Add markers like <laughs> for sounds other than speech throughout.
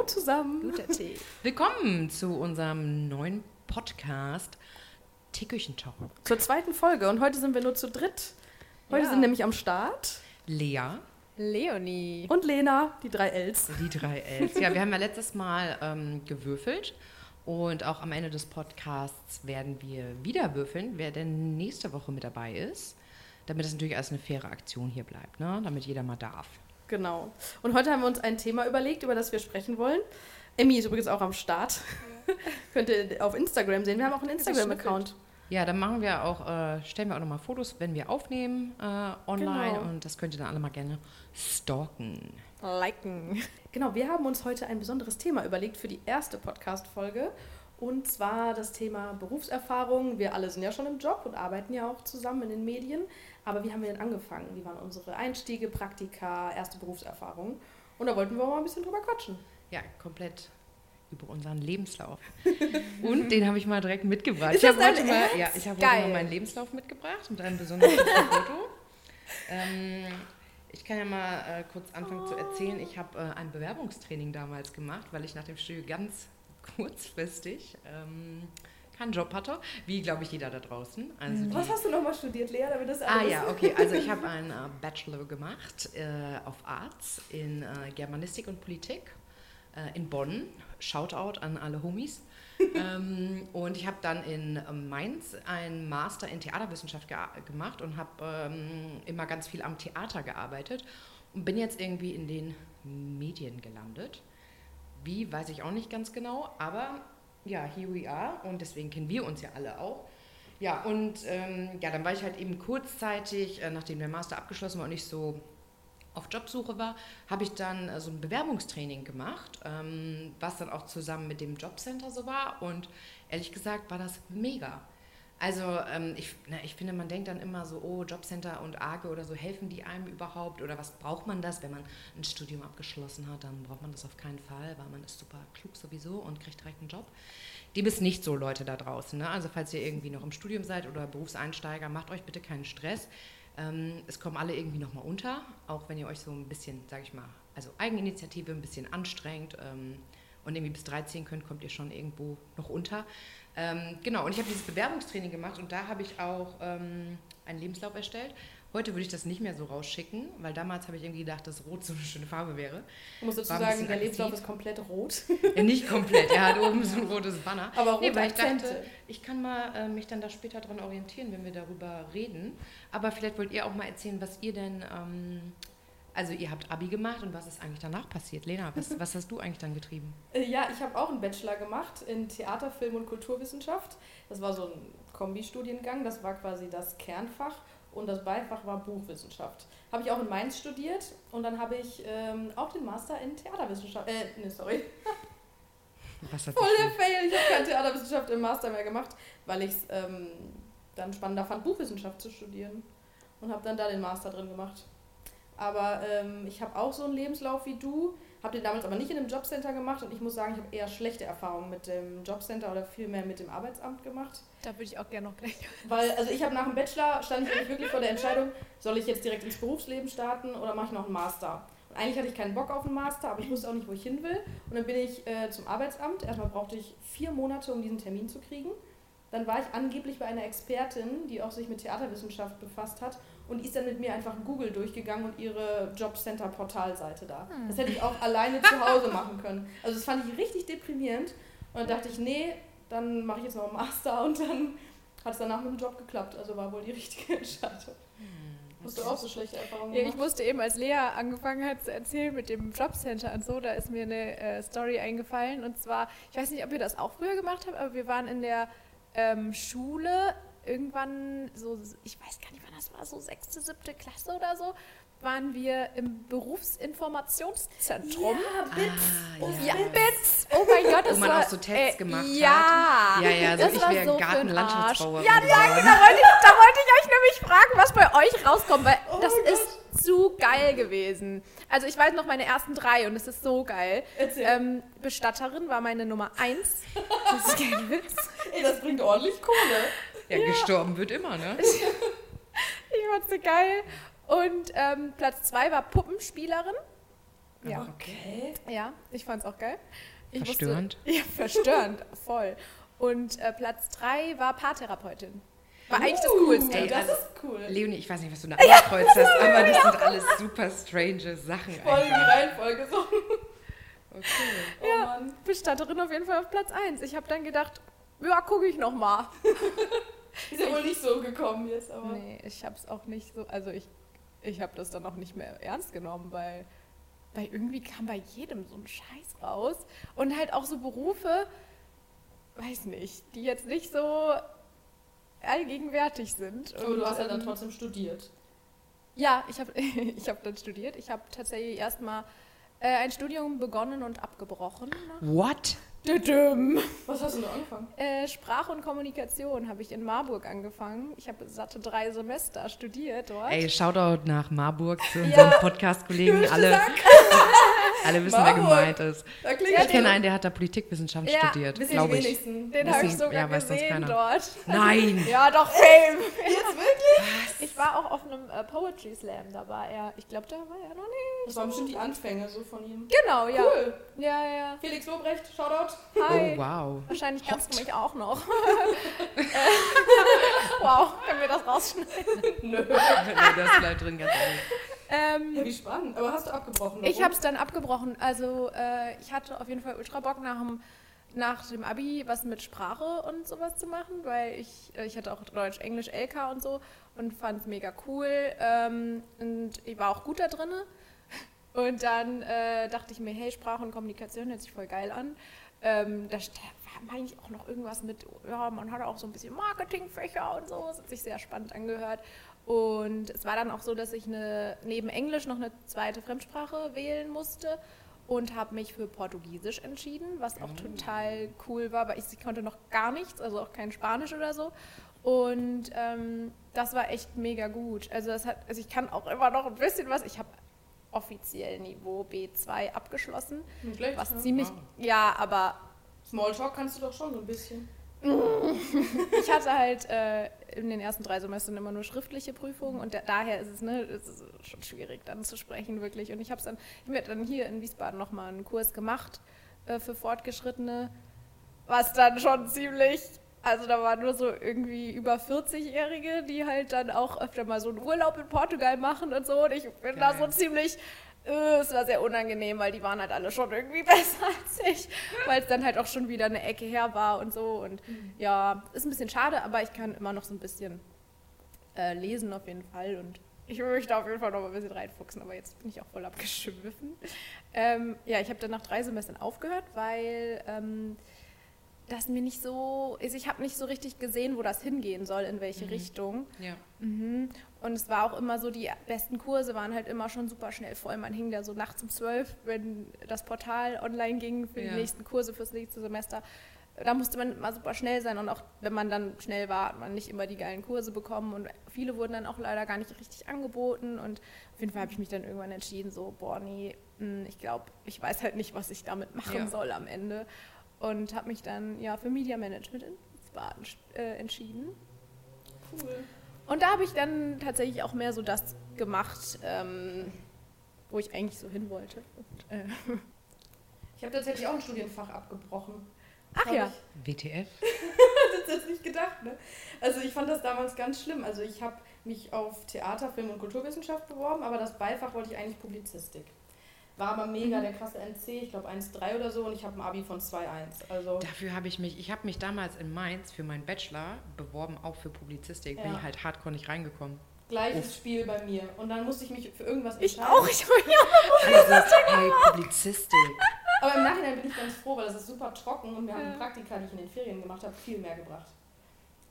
Hallo zusammen. Guter Tee. Willkommen zu unserem neuen Podcast Teeküchentalk. Zur zweiten Folge und heute sind wir nur zu dritt. Heute Ja. sind nämlich am Start Lea, Leonie. und Lena, die drei Ls. die drei Ls. Ja, wir haben ja letztes Mal ähm, gewürfelt und auch am Ende des Podcasts werden wir wieder würfeln, wer denn nächste Woche mit dabei ist. Damit es natürlich als eine faire Aktion hier bleibt, ne? damit jeder mal darf. Genau. Und heute haben wir uns ein Thema überlegt, über das wir sprechen wollen. Emmy ist übrigens auch am Start. <laughs> Könnt ihr auf Instagram sehen. Wir haben auch einen Instagram-Account. Ja, dann machen wir auch, äh, stellen wir auch nochmal Fotos, wenn wir aufnehmen äh, online Genau. und das könnt ihr dann alle mal gerne stalken. Liken. Genau, wir haben uns heute ein besonderes Thema überlegt für die erste Podcast-Folge. Und zwar das Thema Berufserfahrung. Wir alle sind ja schon im Job und arbeiten ja auch zusammen in den Medien. Aber wie haben wir denn angefangen? Wie waren unsere Einstiege, Praktika, erste Berufserfahrung? Und da wollten wir mal ein bisschen drüber quatschen. Ja, komplett über unseren Lebenslauf. <laughs> Und den habe ich mal direkt mitgebracht. Ist ich habe heute, mal, ja, ich habe heute mal meinen Lebenslauf mitgebracht mit einem besonderen Foto. Ähm, ich kann ja mal äh, kurz anfangen zu erzählen. Ich habe äh, ein Bewerbungstraining damals gemacht, weil ich nach dem Studium ganz <laughs> kurzfristig ähm, keinen Job hatte, wie glaube ich jeder da draußen. Also die, Was hast du nochmal studiert, Lea, damit das Ah ja, <laughs> okay. Also ich habe einen äh, Bachelor gemacht äh, auf Arts in äh, Germanistik und Politik äh, in Bonn. Shoutout an alle Homies. <laughs> ähm, und ich habe dann in äh, Mainz einen Master in Theaterwissenschaft gea- gemacht und habe ähm, immer ganz viel am Theater gearbeitet und bin jetzt irgendwie in den Medien gelandet. Wie, weiß ich auch nicht ganz genau, aber ja, here we are und deswegen kennen wir uns ja alle auch. Ja, und ähm, ja, dann war ich halt eben kurzzeitig, äh, nachdem der Master abgeschlossen war und ich so auf Jobsuche war, habe ich dann äh, so ein Bewerbungstraining gemacht, ähm, was dann auch zusammen mit dem Jobcenter so war. Und ehrlich gesagt war das mega. Also ähm, ich, na, ich finde, man denkt dann immer so, oh, Jobcenter und AGE oder so, helfen die einem überhaupt? Oder was braucht man das? Wenn man ein Studium abgeschlossen hat, dann braucht man das auf keinen Fall, weil man ist super klug sowieso und kriegt direkt einen Job. Dem ist nicht so, Leute da draußen. Ne? Also falls ihr irgendwie noch im Studium seid oder Berufseinsteiger, macht euch bitte keinen Stress. Ähm, es kommen alle irgendwie nochmal unter, auch wenn ihr euch so ein bisschen, sage ich mal, also Eigeninitiative ein bisschen anstrengt ähm, und irgendwie bis 13 könnt, kommt ihr schon irgendwo noch unter. Ähm, genau, und ich habe dieses Bewerbungstraining gemacht und da habe ich auch ähm, einen Lebenslauf erstellt. Heute würde ich das nicht mehr so rausschicken, weil damals habe ich irgendwie gedacht, dass Rot so eine schöne Farbe wäre. Ich muss dazu sagen, der Lebenslauf ist komplett rot. <laughs> Ja, nicht komplett, er hat oben so ein rotes Banner. <laughs> Aber rote Nee, weil ich dachte, ich kann mal äh, mich dann da später dran orientieren, wenn wir darüber reden. Aber vielleicht wollt ihr auch mal erzählen, was ihr denn, ähm, also ihr habt Abi gemacht und was ist eigentlich danach passiert? Lena, was, <laughs> was hast du eigentlich dann getrieben? Äh, Ja, ich habe auch einen Bachelor gemacht in Theater, Film und Kulturwissenschaft. Das war so ein Kombistudiengang, das war quasi das Kernfach und das Beifach war Buchwissenschaft. Habe ich auch in Mainz studiert und dann habe ich ähm, auch den Master in Theaterwissenschaft, äh, nee, sorry, Was hat voll der Fail, ich habe keine Theaterwissenschaft im Master mehr gemacht, weil ich es ähm, dann spannender fand, Buchwissenschaft zu studieren und habe dann da den Master drin gemacht. Aber ähm, ich habe auch so einen Lebenslauf wie du, habe den damals aber nicht in einem Jobcenter gemacht und ich muss sagen, ich habe eher schlechte Erfahrungen mit dem Jobcenter oder vielmehr mit dem Arbeitsamt gemacht. Da würde ich auch gerne noch gleich. Weil, also ich habe nach dem Bachelor, stand ich wirklich vor der Entscheidung, soll ich jetzt direkt ins Berufsleben starten oder mache ich noch einen Master? Und eigentlich hatte ich keinen Bock auf einen Master, aber ich wusste auch nicht, wo ich hin will. Und dann bin ich äh, zum Arbeitsamt. Erstmal brauchte ich vier Monate, um diesen Termin zu kriegen. Dann war ich angeblich bei einer Expertin, die auch sich mit Theaterwissenschaft befasst hat. Und ist dann mit mir einfach Google durchgegangen und ihre Jobcenter-Portalseite da. Das hätte ich auch alleine zu Hause machen können. Also das fand ich richtig deprimierend. Und dann dachte ich, nee, dann mache ich jetzt noch einen Master und dann hat es danach mit dem Job geklappt. Also war wohl die <laughs> richtige Entscheidung. Hast du auch so schlechte Erfahrungen Ja, ich musste eben, als Lea angefangen hat zu erzählen mit dem Jobcenter und so, da ist mir eine äh, Story eingefallen. Und zwar, ich weiß nicht, ob ihr das auch früher gemacht habt, aber wir waren in der ähm, Schule irgendwann so, ich weiß gar nicht, das war, so sechste, siebte Klasse oder so, waren wir im Berufsinformationszentrum. Ja, Bits. Ah, Oh, Ja, ja. Bits! Oh mein Gott, das Wo man war, auch so Tests gemacht hat. ja. Ja, ja, so Das ich war wäre so Gartenlandschaftsbauer. Ja, danke, da wollte, ich, da wollte ich euch nämlich fragen, was bei euch rauskommt, weil Oh das ist zu geil gewesen. Also ich weiß noch meine ersten drei und es ist so geil. Ähm, Bestatterin war meine Nummer eins. <laughs> Das ist kein Witz. Ey, das bringt ordentlich Kohle. Ja, gestorben wird immer, ne? <laughs> Ich fand's so geil. Und ähm, Platz zwei war Puppenspielerin. Ja, Okay. ja, ich fand's auch geil. Ich wusste- Verstörend. <laughs> ja, verstörend, voll. Und äh, Platz drei war Paartherapeutin. War eigentlich das Uh, Coolste. Ey, das ist cool. Leonie, ich weiß nicht, was du da angekreuzt hast, aber das sind alles super strange Sachen. Voll die. Reihenfolge so. <laughs> Okay. Oh Ja. Mann. Bestatterin auf jeden Fall auf Platz eins. Ich habe dann gedacht, ja, gucke ich noch mal. <laughs> <laughs> Ist ja wohl nicht so gekommen jetzt, aber. Nee, ich habe es auch nicht so, also ich, ich habe das dann auch nicht mehr ernst genommen, weil, weil irgendwie kam bei jedem so ein Scheiß raus. Und halt auch so Berufe, weiß nicht, die jetzt nicht so allgegenwärtig sind. Aber du hast ja dann ähm, trotzdem studiert. Ja, ich habe <laughs> ich hab dann studiert. Ich habe tatsächlich erstmal äh, ein Studium begonnen und abgebrochen. What? Düdüm. Was hast du da angefangen? Äh, Sprache und Kommunikation habe ich in Marburg angefangen. Ich habe satte drei Semester studiert dort. Ey, Shoutout nach Marburg zu Ja. unseren Podcast-Kollegen. Alle, <laughs> alle wissen, wer Marburg. gemeint ist. Ich kenne einen, der hat da Politikwissenschaft Ja, studiert, glaube ich. wenigsten. Den habe ich sogar ja, gesehen dort. Nein! <laughs> Ja, doch, Fame. Jetzt wirklich? Ich war auch auf einem äh, Poetry Slam, da war er, ich glaube, da war er noch nicht. Das waren bestimmt die Anfänge so von ihm. Genau, ja. Cool. Ja, ja. Felix Lobrecht, Shoutout. Hi. Oh, wow. Wahrscheinlich kannst du mich auch noch. <laughs> Wow, können wir das rausschneiden? Nö. <laughs> das bleibt drin, ganz ehrlich. Ähm, Ja, wie spannend. Aber hast du abgebrochen? Ich warum? habe es dann abgebrochen. Also äh, ich hatte auf jeden Fall ultra Bock nach dem, nach dem Abi was mit Sprache und sowas zu machen, weil ich, äh, ich hatte auch Deutsch, Englisch, LK und so und fand es mega cool. Ähm, und ich war auch gut da drin. <laughs> Und dann äh, dachte ich mir, hey, Sprache und Kommunikation hört sich voll geil an. Ähm, da war eigentlich auch noch irgendwas mit, ja, man hatte auch so ein bisschen Marketingfächer und so. Das hat sich sehr spannend angehört. Und es war dann auch so, dass ich eine, neben Englisch noch eine zweite Fremdsprache wählen musste und habe mich für Portugiesisch entschieden, was auch total cool war, weil ich, ich konnte noch gar nichts, also auch kein Spanisch oder so. Und ähm, das war echt mega gut. Also, das hat, also ich kann auch immer noch ein bisschen was. Ich habe offiziell Niveau B2 abgeschlossen, Nicht schlecht, was ja. ziemlich, ja, aber Smalltalk kannst du doch schon so ein bisschen. Ich hatte halt äh, in den ersten drei Semestern immer nur schriftliche Prüfungen und da, daher ist es, ne, es ist schon schwierig dann zu sprechen wirklich. Und ich habe dann, ich hab dann hier in Wiesbaden nochmal einen Kurs gemacht äh, für Fortgeschrittene, was dann schon ziemlich, also da waren nur so irgendwie über 40-Jährige, die halt dann auch öfter mal so einen Urlaub in Portugal machen und so. Und ich bin da so Geil. ziemlich es war sehr unangenehm, weil die waren halt alle schon irgendwie <laughs> besser als ich, weil es dann halt auch schon wieder eine Ecke her war und so. Und ja, ist ein bisschen schade, aber ich kann immer noch so ein bisschen äh, lesen auf jeden Fall. Und ich möchte auf jeden Fall noch mal ein bisschen reinfuchsen, aber jetzt bin ich auch voll abgeschwiffen. Ähm, ja, ich habe dann nach drei Semestern aufgehört, weil ähm, das mir nicht so, also ich habe nicht so richtig gesehen, wo das hingehen soll, in welche Richtung. Ja. Mhm. Und es war auch immer so, die besten Kurse waren halt immer schon super schnell voll. Man hing da so nachts um zwölf, wenn das Portal online ging für Ja. die nächsten Kurse fürs nächste Semester. Da musste man immer super schnell sein und auch wenn man dann schnell war, hat man nicht immer die geilen Kurse bekommen und viele wurden dann auch leider gar nicht richtig angeboten und auf jeden Fall habe ich mich dann irgendwann entschieden, so, boah, nee, mh, ich glaube, ich weiß halt nicht, was ich damit machen Ja. soll am Ende und habe mich dann ja für Media Management in Wiesbaden äh, entschieden. Cool. Und da habe ich dann tatsächlich auch mehr so das gemacht, ähm, wo ich eigentlich so hin wollte. Und, äh, <laughs> Ich habe tatsächlich auch ein Studienfach abgebrochen. ach ja, <laughs> WTF? Das jetzt nicht gedacht, ne? Also ich fand das damals ganz schlimm. Also ich habe mich auf Theater, Film und Kulturwissenschaft beworben, aber das Beifach wollte ich eigentlich Publizistik. War aber mega Mhm. der krasse NC, ich glaube 1,3 oder so und ich habe ein Abi von 2,1. Also Dafür habe ich mich, ich habe mich damals in Mainz für meinen Bachelor beworben, auch für Publizistik. Bin Ja. ich halt hardcore nicht reingekommen. gleiches Uff. Spiel bei mir. Und dann musste ich mich für irgendwas ich entscheiden. auch. Ich war ja. Also, <laughs> hey, Publizistik. Aber im Nachhinein bin ich ganz froh, weil das ist super trocken und mir haben Ja. die Praktika, die ich in den Ferien gemacht habe, viel mehr gebracht.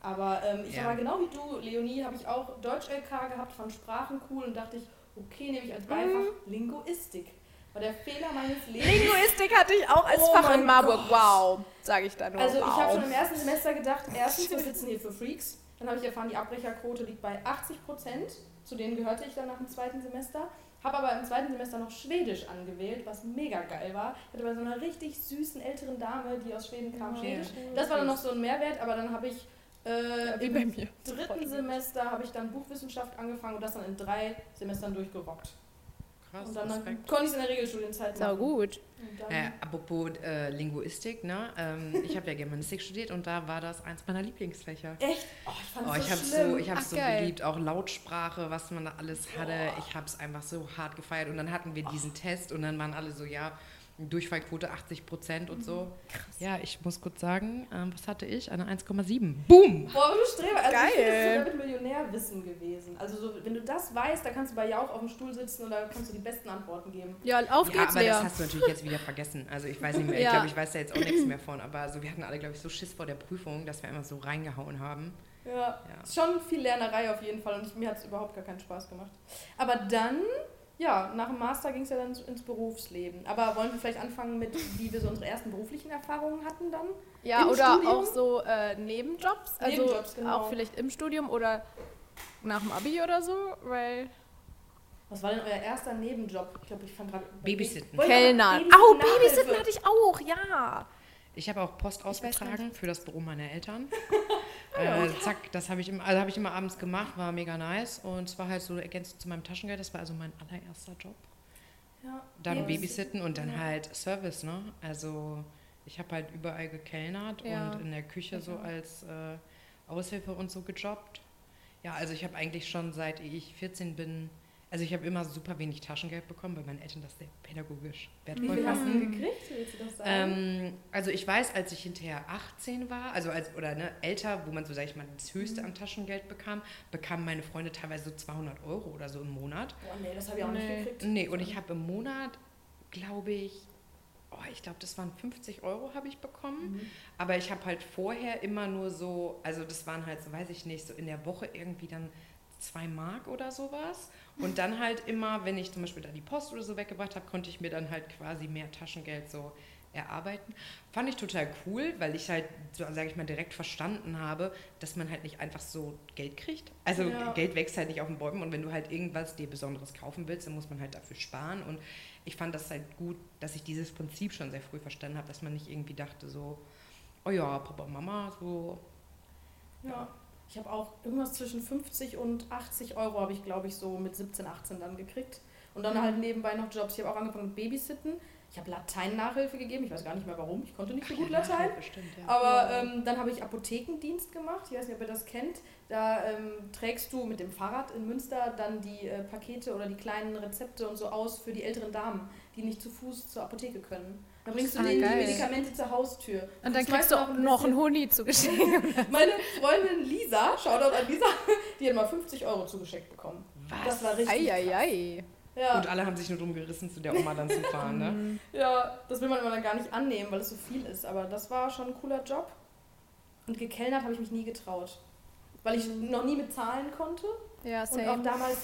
Aber ähm, ich Ja. war genau wie du, Leonie, habe ich auch Deutsch-LK gehabt, fand Sprachen cool und dachte ich, okay, nehme ich als Beifach Mhm. Linguistik. War der Fehler meines Lebens. Linguistik hatte ich auch als Oh Fach in Marburg. Gott. Wow, sage ich da nur. Also ich wow. habe schon im ersten Semester gedacht, erstens, wir sitzen hier für Freaks. Dann habe ich erfahren, die Abbrecherquote liegt bei 80 Prozent. Zu denen gehörte ich dann nach dem zweiten Semester. Habe aber im zweiten Semester noch Schwedisch angewählt, was mega geil war. Ich hatte bei so einer richtig süßen älteren Dame, die aus Schweden kam, Oh, Schwedisch. cool. Das war dann noch so ein Mehrwert, aber dann habe ich Äh, Im bei mir. dritten Semester habe ich dann Buchwissenschaft angefangen und das dann in drei Semestern durchgerockt. Krass, und dann, Respekt. konnte ich es in der Regelstudienzeit Sau machen. gut. Äh, apropos äh, Linguistik, ne? Ähm, ich habe ja Germanistik studiert und da war das eins meiner Lieblingsfächer. Echt? Oh, ich fand Oh, es ich so habe schlimm. so, ich hab's Ach, so geil. geliebt, auch Lautsprache, was man da alles hatte. Ich habe es einfach so hart gefeiert. Und dann hatten wir diesen Test und dann waren alle so, ja, Durchfallquote 80 Prozent und so. Ja, ich muss kurz sagen, ähm, was hatte ich? Eine 1,7. Boom! Boah, du Streber. Also Geil. Ich finde, das ist Millionärwissen gewesen. Also so, wenn du das weißt, dann kannst du bei Jauch auf dem Stuhl sitzen und da kannst du die besten Antworten geben. Ja, auf Ja, geht's, aber das Lea. hast du natürlich jetzt wieder vergessen. Also ich weiß nicht mehr, ich <laughs> Ja. glaube, ich weiß da jetzt auch nichts mehr von. Aber so, wir hatten alle, glaube ich, so Schiss vor der Prüfung, dass wir immer so reingehauen haben. Ja, Ja. schon viel Lernerei auf jeden Fall und ich, mir hat es überhaupt gar keinen Spaß gemacht. Aber dann, ja, nach dem Master ging es ja dann ins Berufsleben. Aber wollen wir vielleicht anfangen mit, wie wir so unsere ersten beruflichen Erfahrungen hatten dann? Ja, Im oder Studium? auch so äh, Nebenjobs. Also Nebenjobs, genau. auch vielleicht im Studium oder nach dem Abi oder so, weil. Was war denn euer erster Nebenjob? Ich glaube, ich fand gerade... Babysitten. Kellner. Babysitten, Au, Nachhilfe? Babysitten hatte ich auch, ja. Ich habe auch Post ausgetragen für das Büro meiner Eltern. <laughs> äh, zack, das habe ich, immer- also hab ich immer abends gemacht, war mega nice. Und es war halt so ergänzend zu meinem Taschengeld, das war also mein allererster Job. Ja. Dann Babys- Babysitten und dann Ja. halt Service, ne? Also ich habe halt überall gekellnert Ja. und in der Küche so als äh, Aushilfe und so gejobbt. Ja, also ich habe eigentlich schon seit ich 14 bin, also ich habe immer super wenig Taschengeld bekommen, weil meine Eltern das sehr pädagogisch Wie wertvoll viel hast du gekriegt? Willst du das sagen? Ähm, also ich weiß, als ich hinterher 18 war, also als oder ne, älter, wo man so, sag ich mal, das Höchste an Taschengeld bekam, bekamen meine Freunde teilweise so 200 Euro oder so im Monat. Boah, nee, das habe ich auch Nee. nicht gekriegt. Nee, und ich habe im Monat, glaube ich, oh, ich glaube, das waren 50 Euro habe ich bekommen. Mhm. Aber ich habe halt vorher immer nur so, also das waren halt, so weiß ich nicht, so in der Woche irgendwie dann zwei Mark oder sowas. Und dann halt immer, wenn ich zum Beispiel da die Post oder so weggebracht habe, konnte ich mir dann halt quasi mehr Taschengeld so erarbeiten. Fand ich total cool, weil ich halt, so sage ich mal, direkt verstanden habe, dass man halt nicht einfach so Geld kriegt. Also Ja. Geld wächst halt nicht auf den Bäumen und wenn du halt irgendwas dir Besonderes kaufen willst, dann muss man halt dafür sparen. Und ich fand das halt gut, dass ich dieses Prinzip schon sehr früh verstanden habe, dass man nicht irgendwie dachte so, oh ja, Papa, Mama, so. Ja. Ich habe auch irgendwas zwischen 50 und 80 Euro habe ich, glaube ich, so mit 17, 18 dann gekriegt. Und dann halt nebenbei noch Jobs. Ich habe auch angefangen mit Babysitten. Ich habe Latein-Nachhilfe gegeben. Ich weiß gar nicht mehr warum. Ich konnte nicht so gut Latein. Bestimmt, ja. Aber ähm, dann habe ich Apothekendienst gemacht. Ich weiß nicht, ob ihr das kennt. Da ähm, trägst du mit dem Fahrrad in Münster dann die äh, Pakete oder die kleinen Rezepte und so aus für die älteren Damen, die nicht zu Fuß zur Apotheke können. Dann bringst du Ah, denen geil. die Medikamente zur Haustür. Und dann Das kriegst du auch ein noch einen Huni zugeschickt. <laughs> Meine Freundin Lisa, Shoutout an Lisa, die hat mal 50 Euro zugeschickt bekommen. Was? Das war richtig. Eieiei. Ja, Und alle haben sich nur drum gerissen, zu der Oma dann zu fahren, ne? ja, das will man immer dann gar nicht annehmen, weil es so viel ist. Aber das war schon ein cooler Job. Und gekellnert habe ich mich nie getraut. Weil ich noch nie mit Zahlen konnte. Ja, Und auch same. damals.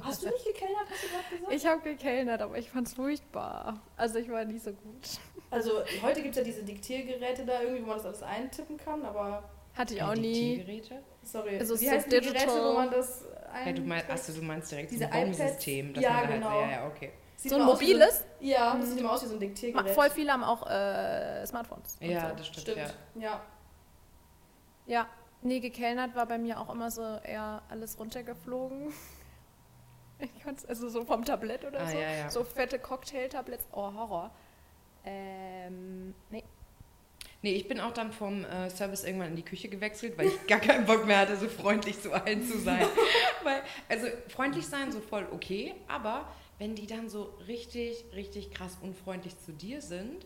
Hast du nicht gekellnert, hast du gerade gesagt? Ich habe gekellnert, aber ich fand's furchtbar. Also ich war nicht so gut. Also heute gibt es ja diese Diktiergeräte da irgendwie, wo man das alles eintippen kann, aber Hatte ich Keine auch nie. Diktiergeräte? sorry. Also Wie so heißen die Geräte, digital- wo man das Ja, du meinst, achso, du meinst direkt Diese so ein Baumsystem. Ja, da genau. Halt, ja, ja, okay. Sieht So ein aus wie mobiles? ja, das sieht immer aus wie so ein Diktiergerät. Voll viele haben auch äh, Smartphones. Ja, so. das stimmt, Stimmt, ja. ja. Ja, nee, gekellnert war bei mir auch immer so eher alles runtergeflogen. Ich also so vom Tablett oder Ah, so. ja, ja. So fette Cocktail-Tabletts. Oh, Horror. Ähm, nee. Nee, ich bin auch dann vom äh, Service irgendwann in die Küche gewechselt, weil ich gar keinen Bock mehr hatte, so freundlich zu allen zu sein. <laughs> weil, also freundlich sein, so voll okay, aber wenn die dann so richtig, richtig krass unfreundlich zu dir sind,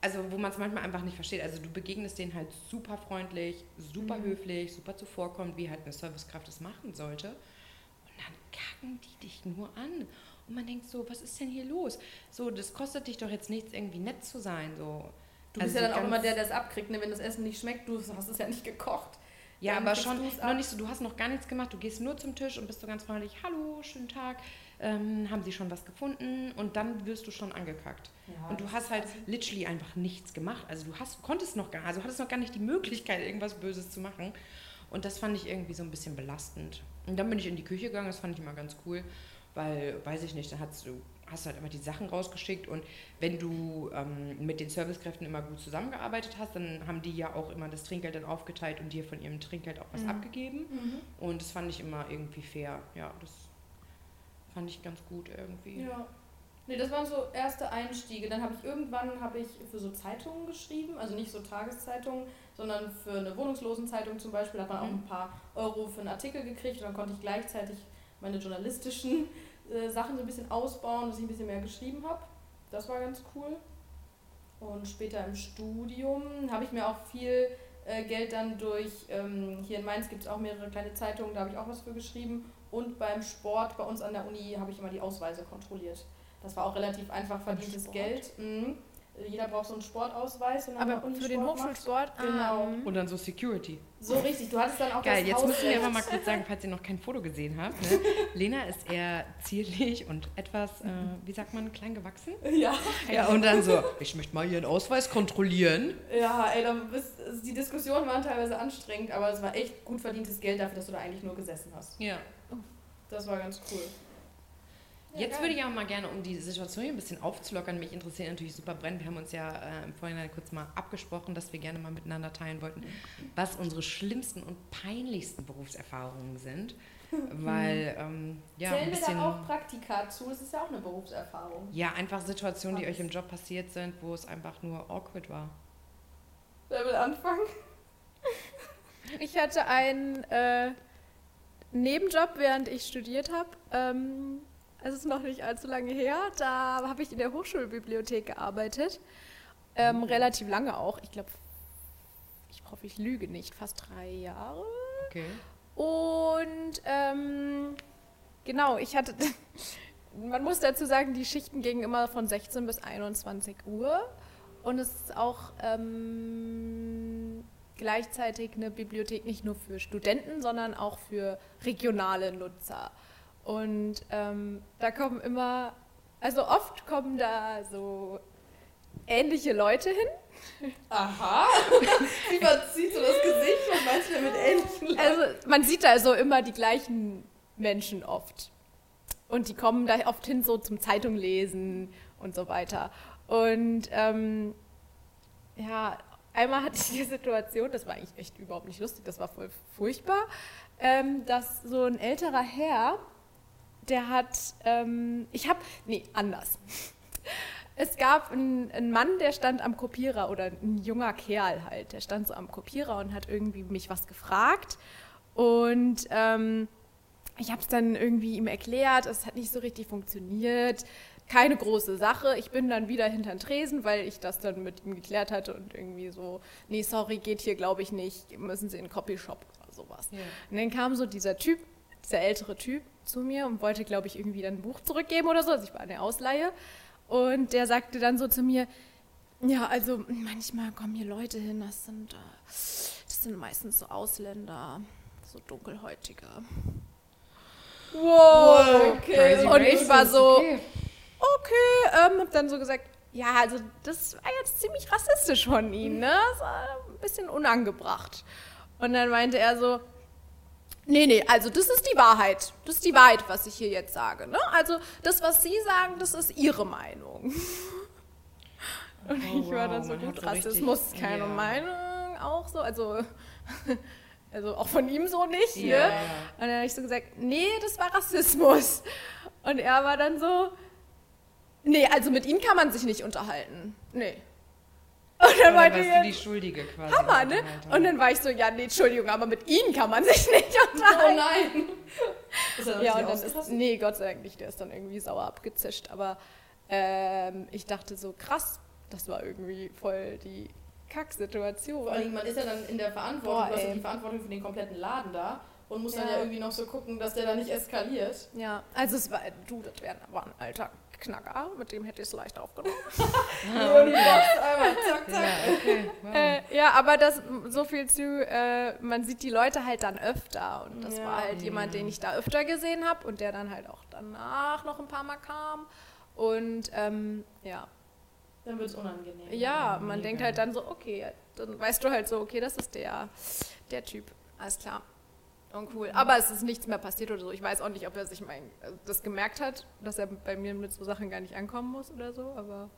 also wo man es manchmal einfach nicht versteht, also du begegnest denen halt super freundlich, super Mhm. höflich, super zuvorkommend, wie halt eine Servicekraft es machen sollte. Und dann kacken die dich nur an. Und man denkt so, was ist denn hier los? So, das kostet dich doch jetzt nichts, irgendwie nett zu sein. So. Du bist Also ja dann auch immer der, der es abkriegt, ne? wenn das Essen nicht schmeckt. Du hast es ja nicht gekocht. Ja, Dann aber schon noch nicht so, du hast noch gar nichts gemacht, du gehst nur zum Tisch und bist so ganz freundlich, hallo, schönen Tag, ähm, haben sie schon was gefunden und dann wirst du schon angekackt. Ja, und du hast halt also- literally einfach nichts gemacht. Also du hast, konntest noch gar, also hattest noch gar nicht die Möglichkeit, irgendwas Böses zu machen. Und das fand ich irgendwie so ein bisschen belastend. Und dann bin ich in die Küche gegangen, das fand ich immer ganz cool, weil, weiß ich nicht, da hast du hast du halt einfach die Sachen rausgeschickt und wenn du ähm, mit den Servicekräften immer gut zusammengearbeitet hast, dann haben die ja auch immer das Trinkgeld dann aufgeteilt und dir von ihrem Trinkgeld auch was Mhm. abgegeben. Mhm. Und das fand ich immer irgendwie fair. Ja, das fand ich ganz gut irgendwie. Ja. Nee, das waren so erste Einstiege. Dann habe ich irgendwann habe ich für so Zeitungen geschrieben, also nicht so Tageszeitungen, sondern für eine Wohnungslosenzeitung zum Beispiel hat man auch Mhm. ein paar Euro für einen Artikel gekriegt und dann konnte ich gleichzeitig meine journalistischen äh, Sachen so ein bisschen ausbauen, dass ich ein bisschen mehr geschrieben habe. Das war ganz cool. Und später im Studium habe ich mir auch viel äh, Geld dann durch, ähm, hier in Mainz gibt es auch mehrere kleine Zeitungen, da habe ich auch was für geschrieben. Und beim Sport bei uns an der Uni habe ich immer die Ausweise kontrolliert. Das war auch relativ einfach verdientes? Geld. Mhm. Jeder braucht so einen Sportausweis. Aber für den Sport macht. Hochschulsport? Genau. Ah, mhm. Und dann so Security. So richtig, du hattest dann auch Geil, das jetzt müssen wir aber mal kurz sagen, falls ihr noch kein Foto gesehen habt. Ne? <laughs> Lena ist eher zierlich und etwas, äh, wie sagt man, klein gewachsen. Ja, Ja, und dann so, ich möchte mal ihren Ausweis kontrollieren. ja, ey, da bist, also die Diskussionen waren teilweise anstrengend, aber es war echt gut verdientes Geld dafür, dass du da eigentlich nur gesessen hast. Ja. Das war ganz cool. Jetzt würde ich auch mal gerne, um die Situation hier ein bisschen aufzulockern, mich interessiert natürlich super brennend. Wir haben uns ja äh, im Vorhinein kurz mal abgesprochen, dass wir gerne mal miteinander teilen wollten, was unsere schlimmsten und peinlichsten Berufserfahrungen sind. <laughs> Weil, ähm, ja, ein Zählen wir da auch Praktika zu? Das ist ja auch eine Berufserfahrung. Ja, einfach Situationen, die euch im Job passiert sind, wo es einfach nur awkward war. Wer will anfangen? <laughs> Ich hatte einen äh, Nebenjob, während ich studiert habe. Ähm, es ist noch nicht allzu lange her. Da habe ich in der Hochschulbibliothek gearbeitet. Ähm, relativ lange auch. Ich glaube, ich hoffe, ich lüge nicht. Fast drei Jahre. Okay. Und ähm, genau, ich hatte, <laughs> man muss dazu sagen, die Schichten gingen immer von 16 bis 21 Uhr. Und es ist auch ähm, gleichzeitig eine Bibliothek nicht nur für Studenten, sondern auch für regionale Nutzer. Und ähm, da kommen immer, also oft kommen da so ähnliche Leute hin. Aha. <laughs> Wie verzieht so das Gesicht? Du denn mit ähnlichen Leuten? Also man sieht da also immer die gleichen Menschen oft. Und die kommen da oft hin so zum Zeitung lesen und so weiter. Und ähm, ja, einmal hatte ich die Situation, das war eigentlich echt überhaupt nicht lustig, das war voll furchtbar, ähm, dass so ein älterer Herr, der hat, ähm, ich habe, nee, anders. Es gab einen, einen Mann, der stand am Kopierer oder ein junger Kerl halt, der stand so am Kopierer und hat irgendwie mich was gefragt. Und ähm, ich habe es dann irgendwie ihm erklärt, es hat nicht so richtig funktioniert. Keine große Sache. Ich bin dann wieder hinter den Tresen, weil ich das dann mit ihm geklärt hatte und irgendwie so, nee, sorry, geht hier glaube ich nicht, müssen Sie in den Copyshop oder sowas. Ja. Und dann kam so dieser Typ, dieser ältere Typ zu mir und wollte, glaube ich, irgendwie dann ein Buch zurückgeben oder so. Also ich war eine Ausleihe. Und der sagte dann so zu mir, ja, also manchmal kommen hier Leute hin, das sind, äh, das sind meistens so Ausländer, so dunkelhäutige. Wow. Okay. Und ich war so, okay. okay, ähm, hab dann so gesagt, ja, also das war jetzt ziemlich rassistisch von Ihnen, ne? Das war ein bisschen unangebracht. Und dann meinte er so, nee, nee, also das ist die Wahrheit. Das ist die Wahrheit, was ich hier jetzt sage, ne? Also das, was Sie sagen, das ist Ihre Meinung. <laughs> Und Oh, ich war dann wow, so, gut, so richtig- Rassismus, keine ja. Meinung, auch so, also... <laughs> Also auch von ihm so nicht, Ja, ne? Und dann habe ich so gesagt, nee, das war Rassismus. Und er war dann so, nee, also mit ihm kann man sich nicht unterhalten. Nee. Und dann meinte warst du die Schuldige quasi. Hammer, ne? Unterhaltung. Und dann war ich so, ja, nee, Entschuldigung, aber mit ihm kann man sich nicht <laughs> Oh unterhalten. nein. <laughs> Ist er ja, und dann ist, nee, Gott sei Dank nicht, der ist dann irgendwie sauer abgezischt. Aber ähm, ich dachte so, krass, das war irgendwie voll die Kacksituation. Vor allem, man ist ja dann in der Verantwortung, Boah, du hast ja die Verantwortung für den kompletten Laden da und muss dann Ja. ja irgendwie noch so gucken, dass der da nicht eskaliert. Ja, also es war, du, das wär, war ein alter Knacker, mit dem hätte ich es leicht aufgenommen. <laughs> Äh, ja, aber das so viel zu, äh, man sieht die Leute halt dann öfter und das Ja. war halt jemand, den ich da öfter gesehen habe und der dann halt auch danach noch ein paar Mal kam und ähm, ja, Dann wird es unangenehm. ja, man mega. denkt halt dann so, okay, dann weißt du halt so, okay, das ist der, der Typ, alles klar. Schon cool. Aber es ist nichts mehr passiert oder so. Ich weiß auch nicht, ob er sich mein, also das gemerkt hat, dass er bei mir mit so Sachen gar nicht ankommen muss oder so, aber.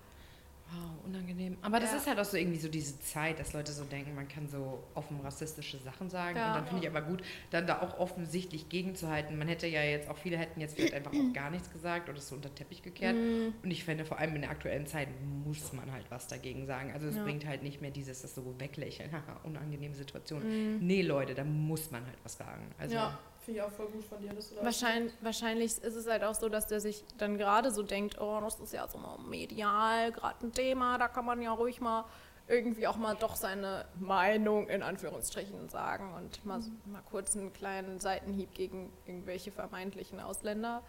Wow, unangenehm. Aber das Ja. ist halt auch so irgendwie so diese Zeit, dass Leute so denken, man kann so offen rassistische Sachen sagen. Ja. Und dann finde ich aber gut, dann da auch offensichtlich gegenzuhalten. Man hätte ja jetzt auch, viele hätten jetzt vielleicht einfach auch gar nichts gesagt oder es so unter den Teppich gekehrt. Mhm. Und ich finde, vor allem in der aktuellen Zeit muss man halt was dagegen sagen. Also es bringt halt nicht mehr dieses, das so weglächeln, <laughs> haha, unangenehme Situation. Mhm. Nee, Leute, da muss man halt was sagen. Also, ja, finde ich auch voll gut von dir, dass du da Wahrscheinlich, wahrscheinlich ist es halt auch so, dass der sich dann gerade so denkt, oh, das ist ja so mal medial, gerade ein Thema, da kann man ja ruhig mal irgendwie auch mal doch seine Meinung in Anführungsstrichen sagen und mal, mal kurz einen kleinen Seitenhieb gegen irgendwelche vermeintlichen Ausländer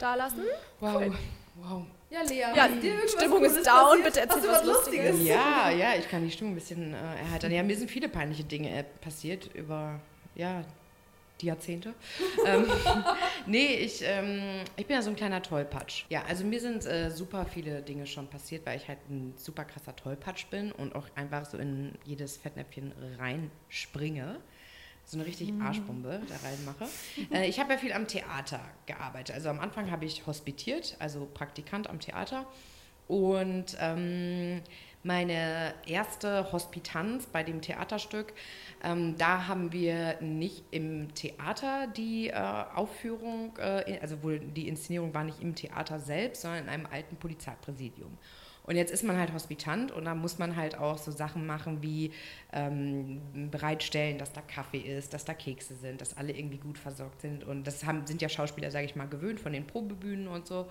dalassen. wow, Cool. wow. Ja, Lea, Ja, irgendwas Stimmung ist down, passiert? bitte erzähl was was Lustiges. Ja, ja, ich kann die Stimmung ein bisschen äh, erheitern. Ja, mir sind viele peinliche Dinge äh, passiert über, ja, die Jahrzehnte. <laughs> ähm, nee, ich, ähm, ich bin ja so ein kleiner Tollpatsch. Ja, also mir sind äh, super viele Dinge schon passiert, weil ich halt ein super krasser Tollpatsch bin und auch einfach so in jedes Fettnäpfchen reinspringe. So eine richtig Arschbombe da reinmache. Äh, ich habe ja viel am Theater gearbeitet. Also am Anfang habe ich hospitiert, also Praktikant am Theater. Und ähm, meine erste Hospitanz bei dem Theaterstück, ähm, da haben wir nicht im Theater die äh, Aufführung, äh, also wohl die Inszenierung war nicht im Theater selbst, sondern in einem alten Polizeipräsidium. Und jetzt ist man halt Hospitant und da muss man halt auch so Sachen machen wie ähm, bereitstellen, dass da Kaffee ist, dass da Kekse sind, dass alle irgendwie gut versorgt sind. Und das haben, sind ja Schauspieler, sage ich mal, gewöhnt von den Probebühnen und so.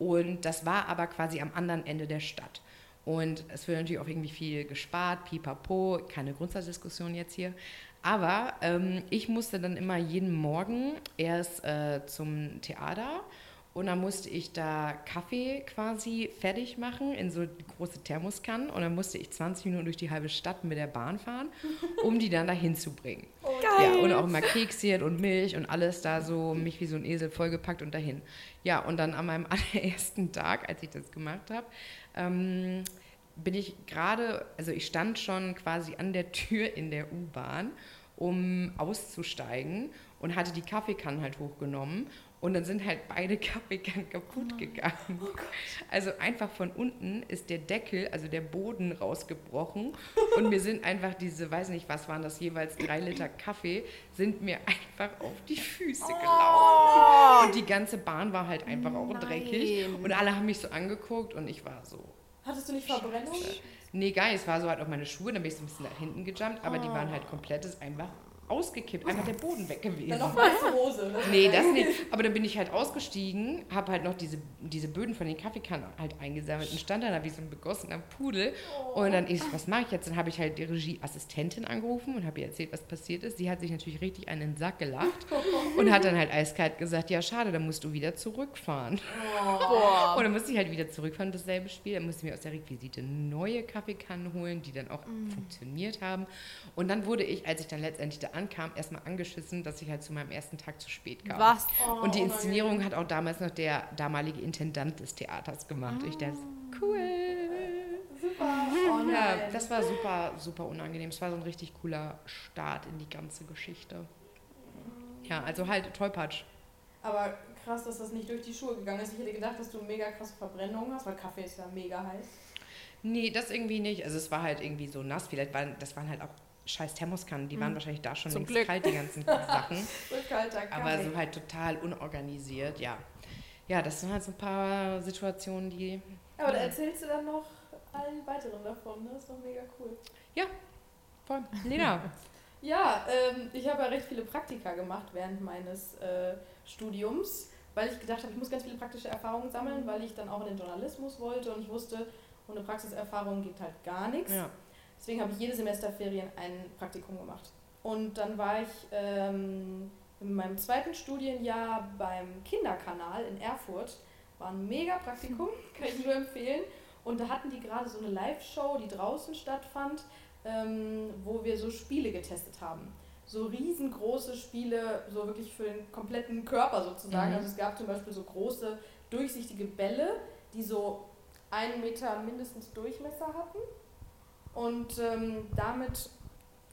Und das war aber quasi am anderen Ende der Stadt. Und es wird natürlich auch irgendwie viel gespart, pipapo, keine Grundsatzdiskussion jetzt hier. Aber ähm, ich musste dann immer jeden Morgen erst äh, zum Theater und dann musste ich da Kaffee quasi fertig machen in so große Thermoskannen und dann musste ich 20 Minuten durch die halbe Stadt mit der Bahn fahren, <laughs> um die dann dahin zu bringen. Ja, und auch immer Kekschen und Milch und alles da so, mich wie so ein Esel vollgepackt und dahin. Ja, und dann an meinem <laughs> allerersten Tag, als ich das gemacht habe, ähm, bin ich gerade, also ich stand schon quasi an der Tür in der U-Bahn, um auszusteigen und hatte die Kaffeekannen halt hochgenommen und dann sind halt beide <laughs> Kaffeekannen kaputt gegangen. Also einfach von unten ist der Deckel, also der Boden rausgebrochen. Und mir sind einfach diese, weiß nicht, was waren das jeweils, drei Liter Kaffee, sind mir einfach auf die Füße gelaufen. Und die ganze Bahn war halt einfach auch dreckig. Und alle haben mich so angeguckt und ich war so, Hattest du nicht Verbrennung? Nee, geil, es war so halt auf meine Schuhe, dann bin ich so ein bisschen nach hinten gejumpt, aber die waren halt komplett, einfach ausgekippt, einfach der Boden weg gewesen. Dann noch weiße Hose. Nee, das nicht. Aber dann bin ich halt ausgestiegen, habe halt noch diese, diese Böden von den Kaffeekannen halt eingesammelt und stand dann da wie so ein begossener Pudel. Und dann ist, was mache ich jetzt? Dann habe ich halt die Regieassistentin angerufen und habe ihr erzählt, was passiert ist. Sie hat sich natürlich richtig in den Sack gelacht <laughs> und hat dann halt eiskalt gesagt, ja schade, dann musst du wieder zurückfahren. Boah. <laughs> Und dann musste ich halt wieder zurückfahren, dasselbe Spiel. Dann musste ich mir aus der Requisite neue Kaffeekannen holen, die dann auch funktioniert haben. Und dann wurde ich, als ich dann letztendlich da ankam, erstmal angeschissen, dass ich halt zu meinem ersten Tag zu spät kam. Was? Oh, Und die unangenehm. Inszenierung hat auch damals noch der damalige Intendant des Theaters gemacht. Ich dachte, cool. Super. Oh Ja, nein. das war super, super unangenehm. Es war so ein richtig cooler Start in die ganze Geschichte. Ja, also halt Tollpatsch. Aber krass, dass das nicht durch die Schuhe gegangen ist. Ich hätte gedacht, dass du mega krasse Verbrennungen hast, weil Kaffee ist ja mega heiß. Nee, das irgendwie nicht. Also es war halt irgendwie so nass. Vielleicht waren, das waren halt auch scheiß Thermoskannen. Die waren wahrscheinlich da schon Zum längst Glück. kalt, die ganzen <laughs> Sachen. So. Aber so halt total unorganisiert, ja. Ja, das sind halt so ein paar Situationen, die Aber da erzählst du dann noch allen weiteren davon, ne? Das ist doch mega cool. voll. Lena. <laughs> Ja, ähm, ich habe ja recht viele Praktika gemacht während meines äh, Studiums, weil ich gedacht habe, ich muss ganz viele praktische Erfahrungen sammeln, weil ich dann auch in den Journalismus wollte und ich wusste, ohne Praxiserfahrung geht halt gar nichts. ja. Deswegen habe ich jede Semesterferien ein Praktikum gemacht. Und dann war ich ähm, in meinem zweiten Studienjahr beim Kinderkanal in Erfurt. War ein mega Praktikum, <laughs> kann ich nur empfehlen. Und da hatten die gerade so eine Live-Show, die draußen stattfand, ähm, wo wir so Spiele getestet haben. So riesengroße Spiele, so wirklich für den kompletten Körper sozusagen. Mhm. Also es gab zum Beispiel so große, durchsichtige Bälle, die so einen Meter mindestens Durchmesser hatten. Und ähm, damit